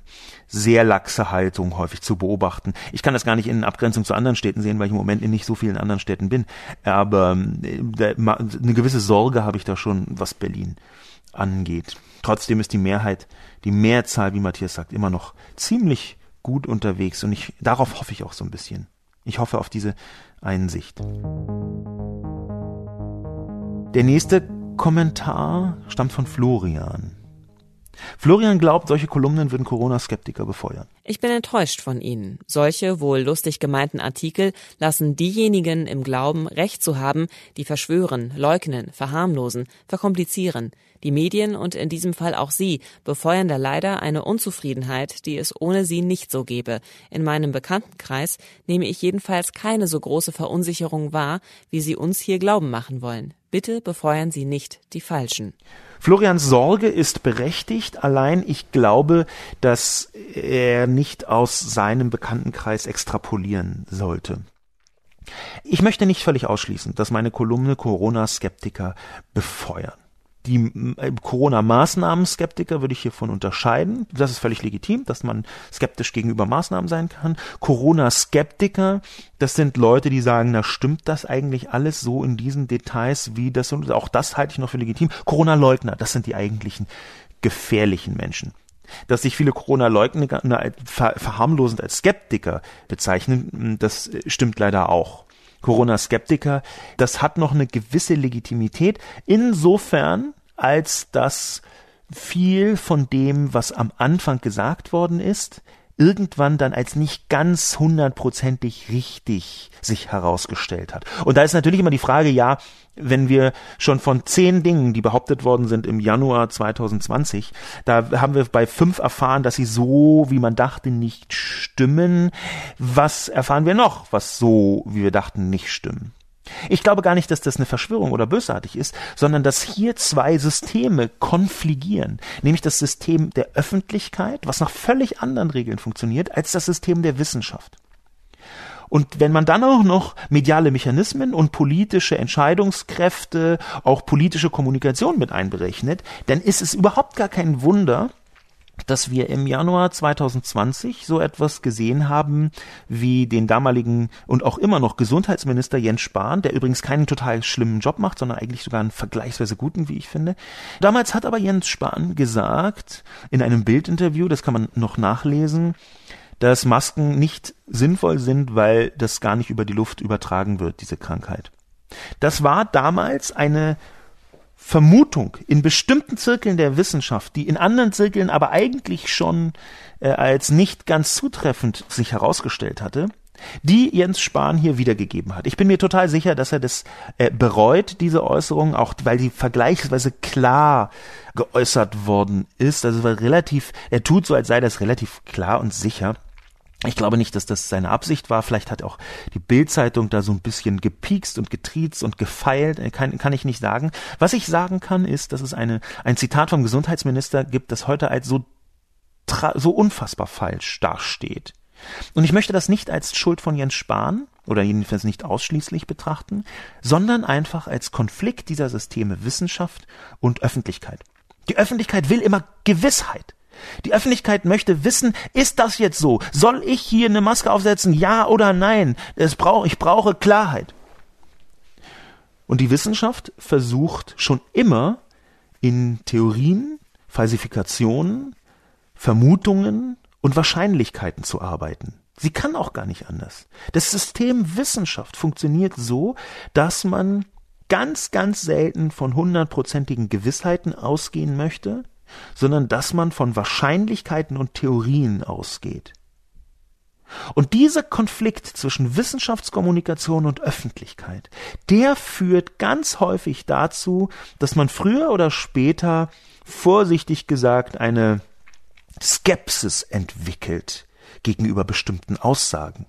Speaker 1: sehr laxe Haltung häufig zu beobachten. Ich kann das gar nicht in Abgrenzung zu anderen Städten sehen, weil ich im Moment in nicht so vielen anderen Städten bin. Aber äh, eine gewisse Sorge habe ich da schon, was Berlin angeht. Trotzdem ist die Mehrheit, die Mehrzahl, wie Matthias sagt, immer noch ziemlich gut unterwegs und ich, darauf hoffe ich auch so ein bisschen. Ich hoffe auf diese Einsicht. Der nächste Kommentar stammt von Florian. Florian glaubt, solche Kolumnen würden Corona-Skeptiker befeuern.
Speaker 2: Ich bin enttäuscht von Ihnen. Solche wohl lustig gemeinten Artikel lassen diejenigen im Glauben, Recht zu haben, die verschwören, leugnen, verharmlosen, verkomplizieren. Die Medien und in diesem Fall auch Sie befeuern da leider eine Unzufriedenheit, die es ohne Sie nicht so gäbe. In meinem Bekanntenkreis nehme ich jedenfalls keine so große Verunsicherung wahr, wie Sie uns hier glauben machen wollen. Bitte befeuern Sie nicht die Falschen.
Speaker 1: Florians Sorge ist berechtigt, allein ich glaube, dass er nicht aus seinem Bekanntenkreis extrapolieren sollte. Ich möchte nicht völlig ausschließen, dass meine Kolumne Corona-Skeptiker befeuern die äh, Corona-Maßnahmen-Skeptiker würde ich hiervon unterscheiden. Das ist völlig legitim, dass man skeptisch gegenüber Maßnahmen sein kann. Corona-Skeptiker, das sind Leute, die sagen, na stimmt das eigentlich alles so in diesen Details, wie das und auch das halte ich noch für legitim. Corona-Leugner, das sind die eigentlichen gefährlichen Menschen. Dass sich viele Corona-Leugner verharmlosend als Skeptiker bezeichnen, das stimmt leider auch. Corona-Skeptiker, das hat noch eine gewisse Legitimität, insofern als dass viel von dem, was am Anfang gesagt worden ist, irgendwann dann als nicht ganz hundertprozentig richtig sich herausgestellt hat. Und da ist natürlich immer die Frage, ja, wenn wir schon von zehn Dingen, die behauptet worden sind im Januar 2020, da haben wir bei fünf erfahren, dass sie so, wie man dachte, nicht stimmen. Was erfahren wir noch, was so, wie wir dachten, nicht stimmen? Ich glaube gar nicht, dass das eine Verschwörung oder bösartig ist, sondern dass hier zwei Systeme konfligieren, nämlich das System der Öffentlichkeit, was nach völlig anderen Regeln funktioniert, als das System der Wissenschaft. Und wenn man dann auch noch mediale Mechanismen und politische Entscheidungskräfte, auch politische Kommunikation mit einberechnet, dann ist es überhaupt gar kein Wunder, dass wir im Januar 2020 so etwas gesehen haben wie den damaligen und auch immer noch Gesundheitsminister Jens Spahn, der übrigens keinen total schlimmen Job macht, sondern eigentlich sogar einen vergleichsweise guten, wie ich finde. Damals hat aber Jens Spahn gesagt, in einem Bildinterview, das kann man noch nachlesen, dass Masken nicht sinnvoll sind, weil das gar nicht über die Luft übertragen wird, diese Krankheit. Das war damals eine Vermutung in bestimmten Zirkeln der Wissenschaft, die in anderen Zirkeln aber eigentlich schon äh, als nicht ganz zutreffend sich herausgestellt hatte, die Jens Spahn hier wiedergegeben hat. Ich bin mir total sicher, dass er das äh, bereut, diese Äußerung, auch weil die vergleichsweise klar geäußert worden ist. Also war relativ, er tut so, als sei das relativ klar und sicher. Ich glaube nicht, dass das seine Absicht war. Vielleicht hat auch die Bildzeitung da so ein bisschen gepiekst und getriezt und gefeilt. Äh, kann, kann ich nicht sagen. Was ich sagen kann, ist, dass es eine, ein Zitat vom Gesundheitsminister gibt, das heute als so, so unfassbar falsch dasteht. Und ich möchte das nicht als Schuld von Jens Spahn oder jedenfalls nicht ausschließlich betrachten, sondern einfach als Konflikt dieser Systeme Wissenschaft und Öffentlichkeit. Die Öffentlichkeit will immer Gewissheit. Die Öffentlichkeit möchte wissen, ist das jetzt so? Soll ich hier eine Maske aufsetzen? Ja oder nein? Brauch, ich brauche Klarheit. Und die Wissenschaft versucht schon immer in Theorien, Falsifikationen, Vermutungen und Wahrscheinlichkeiten zu arbeiten. Sie kann auch gar nicht anders. Das System Wissenschaft funktioniert so, dass man ganz, ganz selten von hundertprozentigen Gewissheiten ausgehen möchte, sondern dass man von Wahrscheinlichkeiten und Theorien ausgeht. Und dieser Konflikt zwischen Wissenschaftskommunikation und Öffentlichkeit, der führt ganz häufig dazu, dass man früher oder später, vorsichtig gesagt, eine Skepsis entwickelt gegenüber bestimmten Aussagen.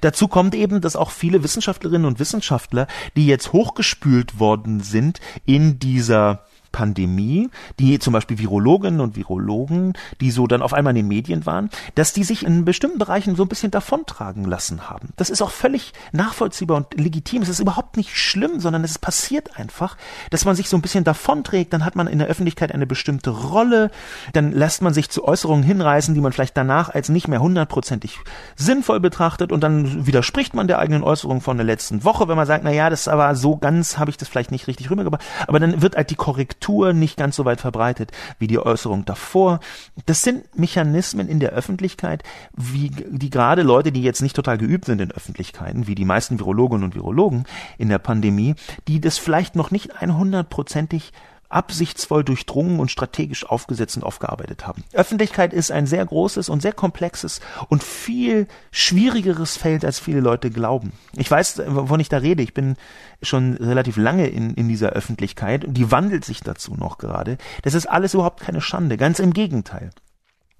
Speaker 1: Dazu kommt eben, dass auch viele Wissenschaftlerinnen und Wissenschaftler, die jetzt hochgespült worden sind in dieser Pandemie, die zum Beispiel Virologinnen und Virologen, die so dann auf einmal in den Medien waren, dass die sich in bestimmten Bereichen so ein bisschen davontragen lassen haben. Das ist auch völlig nachvollziehbar und legitim. Es ist überhaupt nicht schlimm, sondern es passiert einfach, dass man sich so ein bisschen davonträgt. Dann hat man in der Öffentlichkeit eine bestimmte Rolle. Dann lässt man sich zu Äußerungen hinreißen, die man vielleicht danach als nicht mehr hundertprozentig sinnvoll betrachtet und dann widerspricht man der eigenen Äußerung von der letzten Woche, wenn man sagt, na ja, das aber so ganz habe ich das vielleicht nicht richtig rübergebracht. Aber dann wird halt die Korrektur Kultur nicht ganz so weit verbreitet wie die Äußerung davor. Das sind Mechanismen in der Öffentlichkeit, wie die gerade Leute, die jetzt nicht total geübt sind in Öffentlichkeiten, wie die meisten Virologinnen und Virologen in der Pandemie, die das vielleicht noch nicht 100%ig absichtsvoll durchdrungen und strategisch aufgesetzt und aufgearbeitet haben. Öffentlichkeit ist ein sehr großes und sehr komplexes und viel schwierigeres Feld, als viele Leute glauben. Ich weiß, wovon ich da rede. Ich bin schon relativ lange in, in dieser Öffentlichkeit und die wandelt sich dazu noch gerade. Das ist alles überhaupt keine Schande. Ganz im Gegenteil.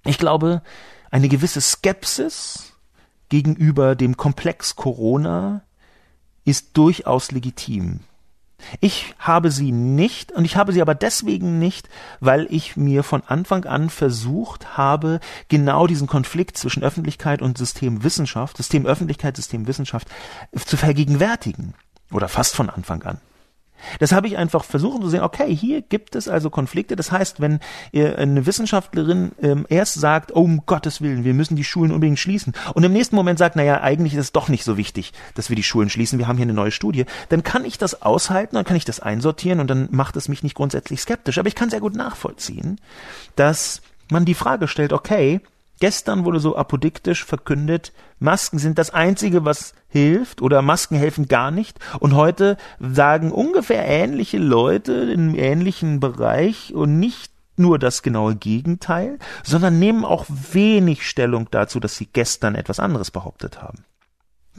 Speaker 1: Ich glaube, eine gewisse Skepsis gegenüber dem Komplex Corona ist durchaus legitim. Ich habe sie nicht und ich habe sie aber deswegen nicht, weil ich mir von Anfang an versucht habe, genau diesen Konflikt zwischen Öffentlichkeit und Systemwissenschaft, System Öffentlichkeit, System Wissenschaft zu vergegenwärtigen. Oder fast von Anfang an. Das habe ich einfach versucht zu sehen, okay, hier gibt es also Konflikte. Das heißt, wenn eine Wissenschaftlerin ähm, erst sagt, oh, um Gottes Willen, wir müssen die Schulen unbedingt schließen und im nächsten Moment sagt, naja, eigentlich ist es doch nicht so wichtig, dass wir die Schulen schließen, wir haben hier eine neue Studie, dann kann ich das aushalten, dann kann ich das einsortieren und dann macht es mich nicht grundsätzlich skeptisch. Aber ich kann sehr gut nachvollziehen, dass man die Frage stellt, okay, Gestern wurde so apodiktisch verkündet, Masken sind das Einzige, was hilft oder Masken helfen gar nicht. Und heute sagen ungefähr ähnliche Leute im ähnlichen Bereich und nicht nur das genaue Gegenteil, sondern nehmen auch wenig Stellung dazu, dass sie gestern etwas anderes behauptet haben.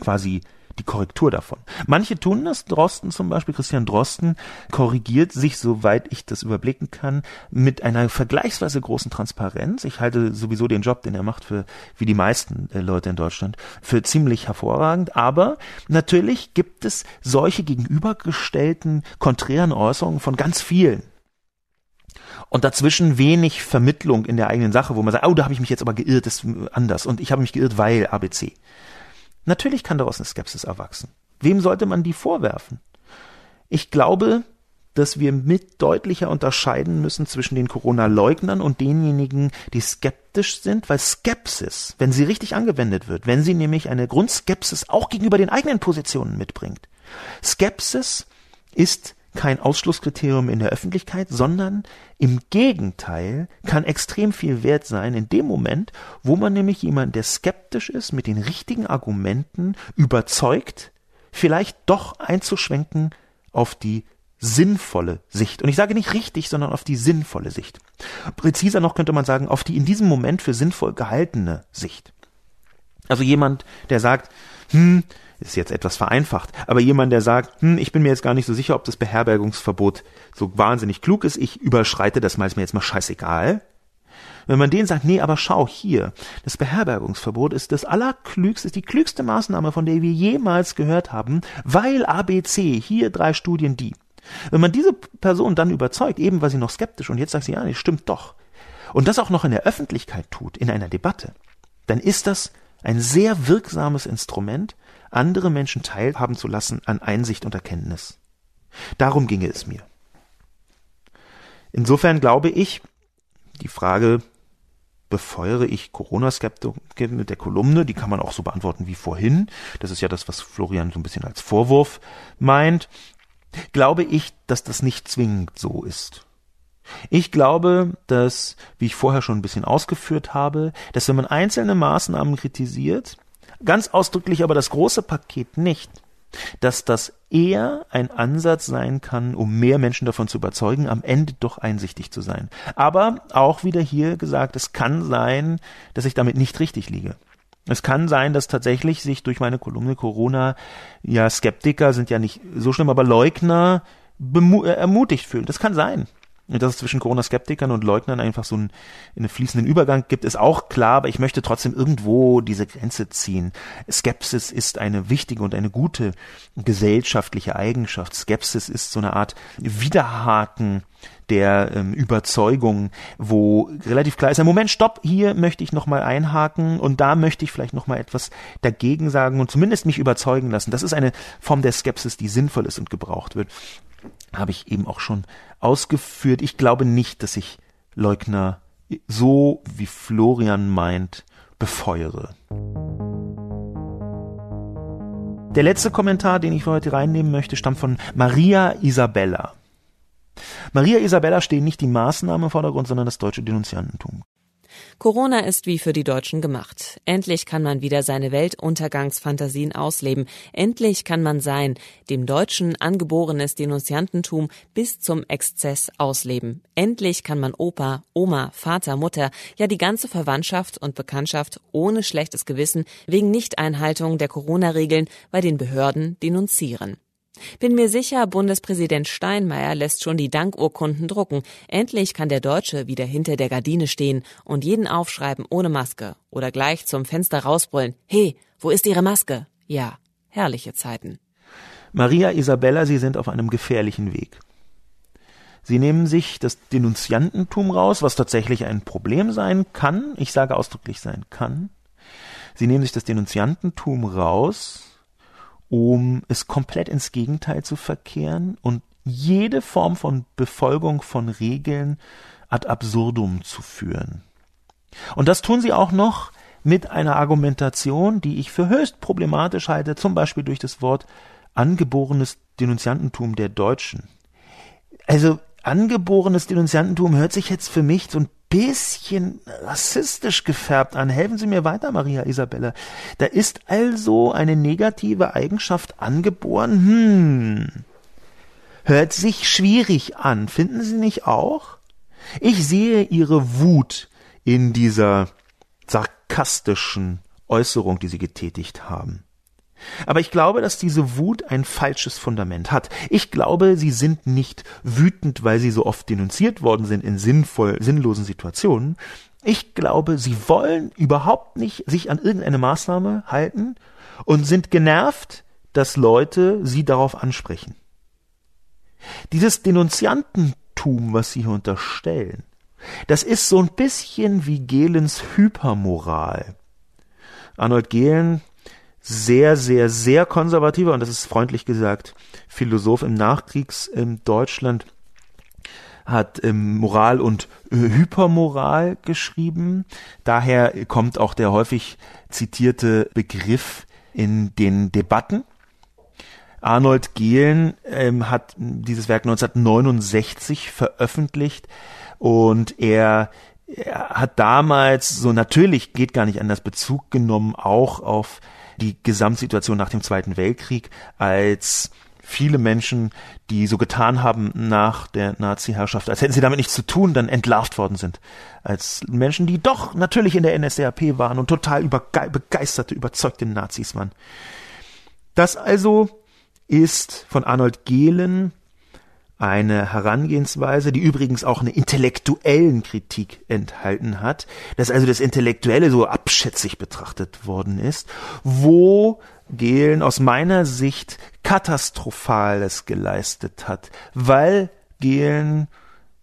Speaker 1: Quasi die Korrektur davon. Manche tun das, Drosten zum Beispiel, Christian Drosten korrigiert sich, soweit ich das überblicken kann, mit einer vergleichsweise großen Transparenz. Ich halte sowieso den Job, den er macht, für, wie die meisten äh, Leute in Deutschland, für ziemlich hervorragend. Aber natürlich gibt es solche gegenübergestellten konträren Äußerungen von ganz vielen und dazwischen wenig Vermittlung in der eigenen Sache, wo man sagt, oh, da habe ich mich jetzt aber geirrt, das ist anders und ich habe mich geirrt, weil ABC. Natürlich kann daraus eine Skepsis erwachsen. Wem sollte man die vorwerfen? Ich glaube, dass wir mit deutlicher unterscheiden müssen zwischen den Corona-Leugnern und denjenigen, die skeptisch sind, weil Skepsis, wenn sie richtig angewendet wird, wenn sie nämlich eine Grundskepsis auch gegenüber den eigenen Positionen mitbringt, Skepsis ist kein Ausschlusskriterium in der Öffentlichkeit, sondern im Gegenteil kann extrem viel wert sein in dem Moment, wo man nämlich jemand, der skeptisch ist, mit den richtigen Argumenten überzeugt, vielleicht doch einzuschwenken auf die sinnvolle Sicht. Und ich sage nicht richtig, sondern auf die sinnvolle Sicht. Präziser noch könnte man sagen, auf die in diesem Moment für sinnvoll gehaltene Sicht. Also jemand, der sagt, hm, ist jetzt etwas vereinfacht, aber jemand, der sagt, hm, ich bin mir jetzt gar nicht so sicher, ob das Beherbergungsverbot so wahnsinnig klug ist, ich überschreite das mal, ist mir jetzt mal scheißegal. Wenn man denen sagt, nee, aber schau hier, das Beherbergungsverbot ist das allerklügste, ist die klügste Maßnahme, von der wir jemals gehört haben, weil ABC, hier drei Studien, die. Wenn man diese Person dann überzeugt, eben weil sie noch skeptisch und jetzt sagt sie, ja, nee, stimmt doch, und das auch noch in der Öffentlichkeit tut, in einer Debatte, dann ist das ein sehr wirksames Instrument, andere Menschen teilhaben zu lassen an Einsicht und Erkenntnis. Darum ginge es mir. Insofern glaube ich, die Frage, befeuere ich Corona-Skeptiker mit der Kolumne, die kann man auch so beantworten wie vorhin. Das ist ja das, was Florian so ein bisschen als Vorwurf meint. Glaube ich, dass das nicht zwingend so ist. Ich glaube, dass, wie ich vorher schon ein bisschen ausgeführt habe, dass wenn man einzelne Maßnahmen kritisiert, ganz ausdrücklich aber das große Paket nicht, dass das eher ein Ansatz sein kann, um mehr Menschen davon zu überzeugen, am Ende doch einsichtig zu sein. Aber auch wieder hier gesagt, es kann sein, dass ich damit nicht richtig liege. Es kann sein, dass tatsächlich sich durch meine Kolumne Corona, ja, Skeptiker sind ja nicht so schlimm, aber Leugner äh, ermutigt fühlen. Das kann sein. Dass es zwischen Corona-Skeptikern und Leugnern einfach so einen, einen fließenden Übergang gibt, ist auch klar, aber ich möchte trotzdem irgendwo diese Grenze ziehen. Skepsis ist eine wichtige und eine gute gesellschaftliche Eigenschaft. Skepsis ist so eine Art Widerhaken der ähm, Überzeugung, wo relativ klar ist, Moment, stopp, hier möchte ich nochmal einhaken und da möchte ich vielleicht nochmal etwas dagegen sagen und zumindest mich überzeugen lassen. Das ist eine Form der Skepsis, die sinnvoll ist und gebraucht wird habe ich eben auch schon ausgeführt. Ich glaube nicht, dass ich Leugner so wie Florian meint befeuere. Der letzte Kommentar, den ich für heute reinnehmen möchte, stammt von Maria Isabella. Maria Isabella stehen nicht die Maßnahmen im Vordergrund, sondern das deutsche Denunziantentum.
Speaker 2: Corona ist wie für die Deutschen gemacht. Endlich kann man wieder seine Weltuntergangsfantasien ausleben. Endlich kann man sein, dem Deutschen angeborenes Denunziantentum bis zum Exzess ausleben. Endlich kann man Opa, Oma, Vater, Mutter, ja die ganze Verwandtschaft und Bekanntschaft ohne schlechtes Gewissen wegen Nichteinhaltung der Corona-Regeln bei den Behörden denunzieren. Bin mir sicher, Bundespräsident Steinmeier lässt schon die Dankurkunden drucken. Endlich kann der Deutsche wieder hinter der Gardine stehen und jeden aufschreiben ohne Maske oder gleich zum Fenster rausbrüllen. Hey, wo ist Ihre Maske? Ja, herrliche Zeiten.
Speaker 1: Maria Isabella, Sie sind auf einem gefährlichen Weg. Sie nehmen sich das Denunziantentum raus, was tatsächlich ein Problem sein kann. Ich sage ausdrücklich sein kann. Sie nehmen sich das Denunziantentum raus, um es komplett ins Gegenteil zu verkehren und jede Form von Befolgung von Regeln ad absurdum zu führen. Und das tun sie auch noch mit einer Argumentation, die ich für höchst problematisch halte, zum Beispiel durch das Wort angeborenes Denunziantentum der Deutschen. Also angeborenes Denunziantentum hört sich jetzt für mich so ein bisschen rassistisch gefärbt an. Helfen Sie mir weiter, Maria Isabella. Da ist also eine negative Eigenschaft angeboren. Hm. Hört sich schwierig an. Finden Sie nicht auch? Ich sehe Ihre Wut in dieser sarkastischen Äußerung, die Sie getätigt haben. Aber ich glaube, dass diese Wut ein falsches Fundament hat. Ich glaube, sie sind nicht wütend, weil sie so oft denunziert worden sind in sinnvoll, sinnlosen Situationen. Ich glaube, sie wollen überhaupt nicht sich an irgendeine Maßnahme halten und sind genervt, dass Leute sie darauf ansprechen. Dieses Denunziantentum, was sie hier unterstellen, das ist so ein bisschen wie Gehlens Hypermoral. Arnold Gehlen sehr, sehr, sehr konservativer, und das ist freundlich gesagt, Philosoph im Nachkriegs in Deutschland, hat ähm, Moral und äh, Hypermoral geschrieben. Daher kommt auch der häufig zitierte Begriff in den Debatten. Arnold Gehlen ähm, hat dieses Werk 1969 veröffentlicht und er, er hat damals so natürlich geht gar nicht anders Bezug genommen auch auf die Gesamtsituation nach dem Zweiten Weltkrieg, als viele Menschen, die so getan haben nach der Nazi-Herrschaft, als hätten sie damit nichts zu tun, dann entlarvt worden sind. Als Menschen, die doch natürlich in der NSDAP waren und total begeisterte, überzeugte Nazis waren. Das also ist von Arnold Gehlen eine Herangehensweise, die übrigens auch eine intellektuellen Kritik enthalten hat, dass also das Intellektuelle so abschätzig betrachtet worden ist, wo Gehlen aus meiner Sicht Katastrophales geleistet hat, weil Gehlen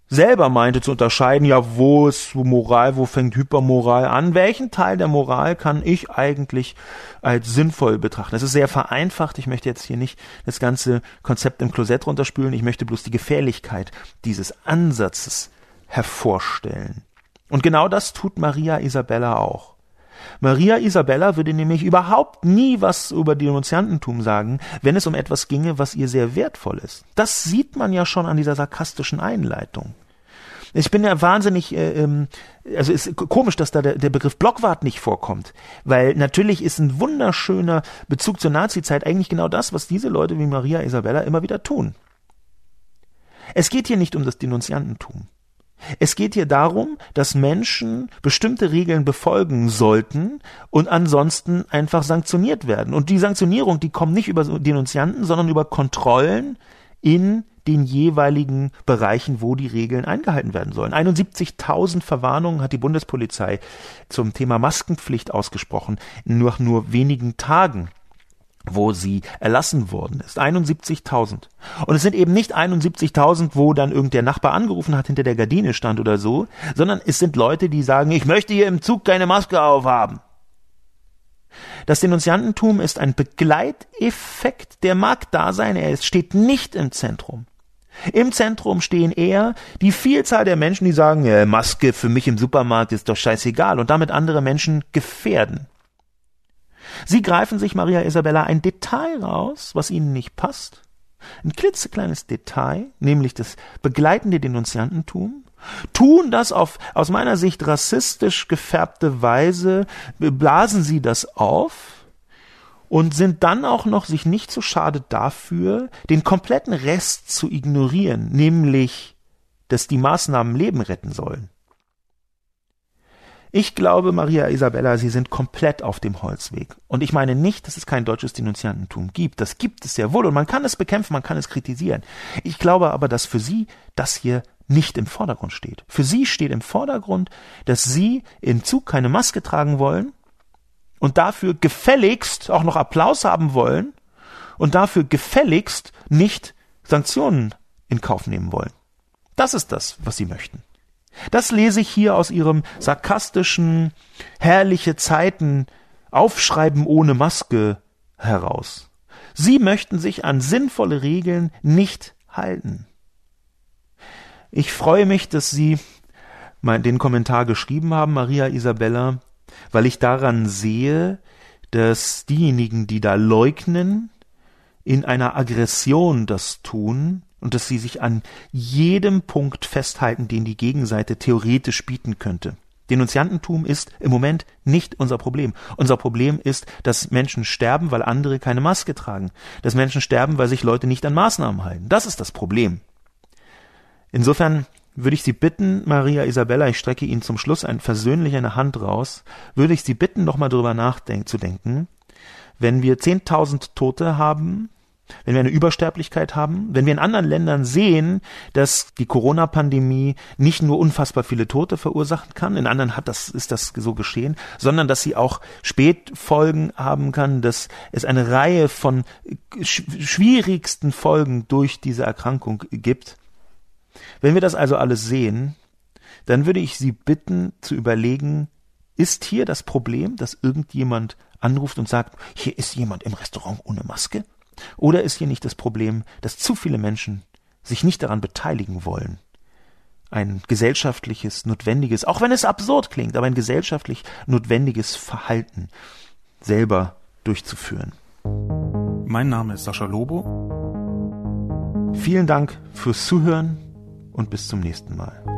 Speaker 1: selber meinte zu unterscheiden, ja, wo ist Moral, wo fängt Hypermoral an? Welchen Teil der Moral kann ich eigentlich als sinnvoll betrachten? Das ist sehr vereinfacht. Ich möchte jetzt hier nicht das ganze Konzept im Klosett runterspülen. Ich möchte bloß die Gefährlichkeit dieses Ansatzes hervorstellen. Und genau das tut Maria Isabella auch. Maria Isabella würde nämlich überhaupt nie was über Denunziantentum sagen, wenn es um etwas ginge, was ihr sehr wertvoll ist. Das sieht man ja schon an dieser sarkastischen Einleitung. Ich bin ja wahnsinnig, äh, ähm, also ist komisch, dass da der, der Begriff Blockwart nicht vorkommt, weil natürlich ist ein wunderschöner Bezug zur Nazizeit eigentlich genau das, was diese Leute wie Maria Isabella immer wieder tun. Es geht hier nicht um das Denunziantentum. Es geht hier darum, dass Menschen bestimmte Regeln befolgen sollten und ansonsten einfach sanktioniert werden. Und die Sanktionierung, die kommt nicht über Denunzianten, sondern über Kontrollen in den jeweiligen Bereichen, wo die Regeln eingehalten werden sollen. 71.000 Verwarnungen hat die Bundespolizei zum Thema Maskenpflicht ausgesprochen, nach nur wenigen Tagen wo sie erlassen worden ist. 71.000. Und es sind eben nicht 71.000, wo dann irgendein Nachbar angerufen hat, hinter der Gardine stand oder so, sondern es sind Leute, die sagen, ich möchte hier im Zug keine Maske aufhaben. Das Denunziantentum ist ein Begleiteffekt, der mag da sein, er steht nicht im Zentrum. Im Zentrum stehen eher die Vielzahl der Menschen, die sagen, ja, Maske für mich im Supermarkt ist doch scheißegal und damit andere Menschen gefährden. Sie greifen sich, Maria Isabella, ein Detail raus, was ihnen nicht passt. Ein klitzekleines Detail, nämlich das begleitende Denunziantentum, tun das auf aus meiner Sicht rassistisch gefärbte Weise, blasen sie das auf und sind dann auch noch sich nicht so schade dafür, den kompletten Rest zu ignorieren, nämlich, dass die Maßnahmen Leben retten sollen. Ich glaube, Maria Isabella, Sie sind komplett auf dem Holzweg. Und ich meine nicht, dass es kein deutsches Denunziantentum gibt. Das gibt es sehr wohl und man kann es bekämpfen, man kann es kritisieren. Ich glaube aber, dass für Sie das hier nicht im Vordergrund steht. Für Sie steht im Vordergrund, dass Sie in Zug keine Maske tragen wollen und dafür gefälligst auch noch Applaus haben wollen und dafür gefälligst nicht Sanktionen in Kauf nehmen wollen. Das ist das, was Sie möchten. Das lese ich hier aus ihrem sarkastischen herrliche Zeiten Aufschreiben ohne Maske heraus. Sie möchten sich an sinnvolle Regeln nicht halten. Ich freue mich, dass Sie den Kommentar geschrieben haben, Maria Isabella, weil ich daran sehe, dass diejenigen, die da leugnen, in einer Aggression das tun, und dass sie sich an jedem Punkt festhalten, den die Gegenseite theoretisch bieten könnte. Denunziantentum ist im Moment nicht unser Problem. Unser Problem ist, dass Menschen sterben, weil andere keine Maske tragen. Dass Menschen sterben, weil sich Leute nicht an Maßnahmen halten. Das ist das Problem. Insofern würde ich Sie bitten, Maria Isabella, ich strecke Ihnen zum Schluss ein versöhnlich eine Hand raus, würde ich Sie bitten, nochmal drüber nachzudenken, wenn wir 10.000 Tote haben, wenn wir eine Übersterblichkeit haben, wenn wir in anderen Ländern sehen, dass die Corona-Pandemie nicht nur unfassbar viele Tote verursachen kann, in anderen hat das, ist das so geschehen, sondern dass sie auch Spätfolgen haben kann, dass es eine Reihe von schwierigsten Folgen durch diese Erkrankung gibt. Wenn wir das also alles sehen, dann würde ich Sie bitten zu überlegen, ist hier das Problem, dass irgendjemand anruft und sagt, hier ist jemand im Restaurant ohne Maske? Oder ist hier nicht das Problem, dass zu viele Menschen sich nicht daran beteiligen wollen, ein gesellschaftliches, notwendiges, auch wenn es absurd klingt, aber ein gesellschaftlich notwendiges Verhalten selber durchzuführen.
Speaker 3: Mein Name ist Sascha Lobo.
Speaker 1: Vielen Dank fürs Zuhören und bis zum nächsten Mal.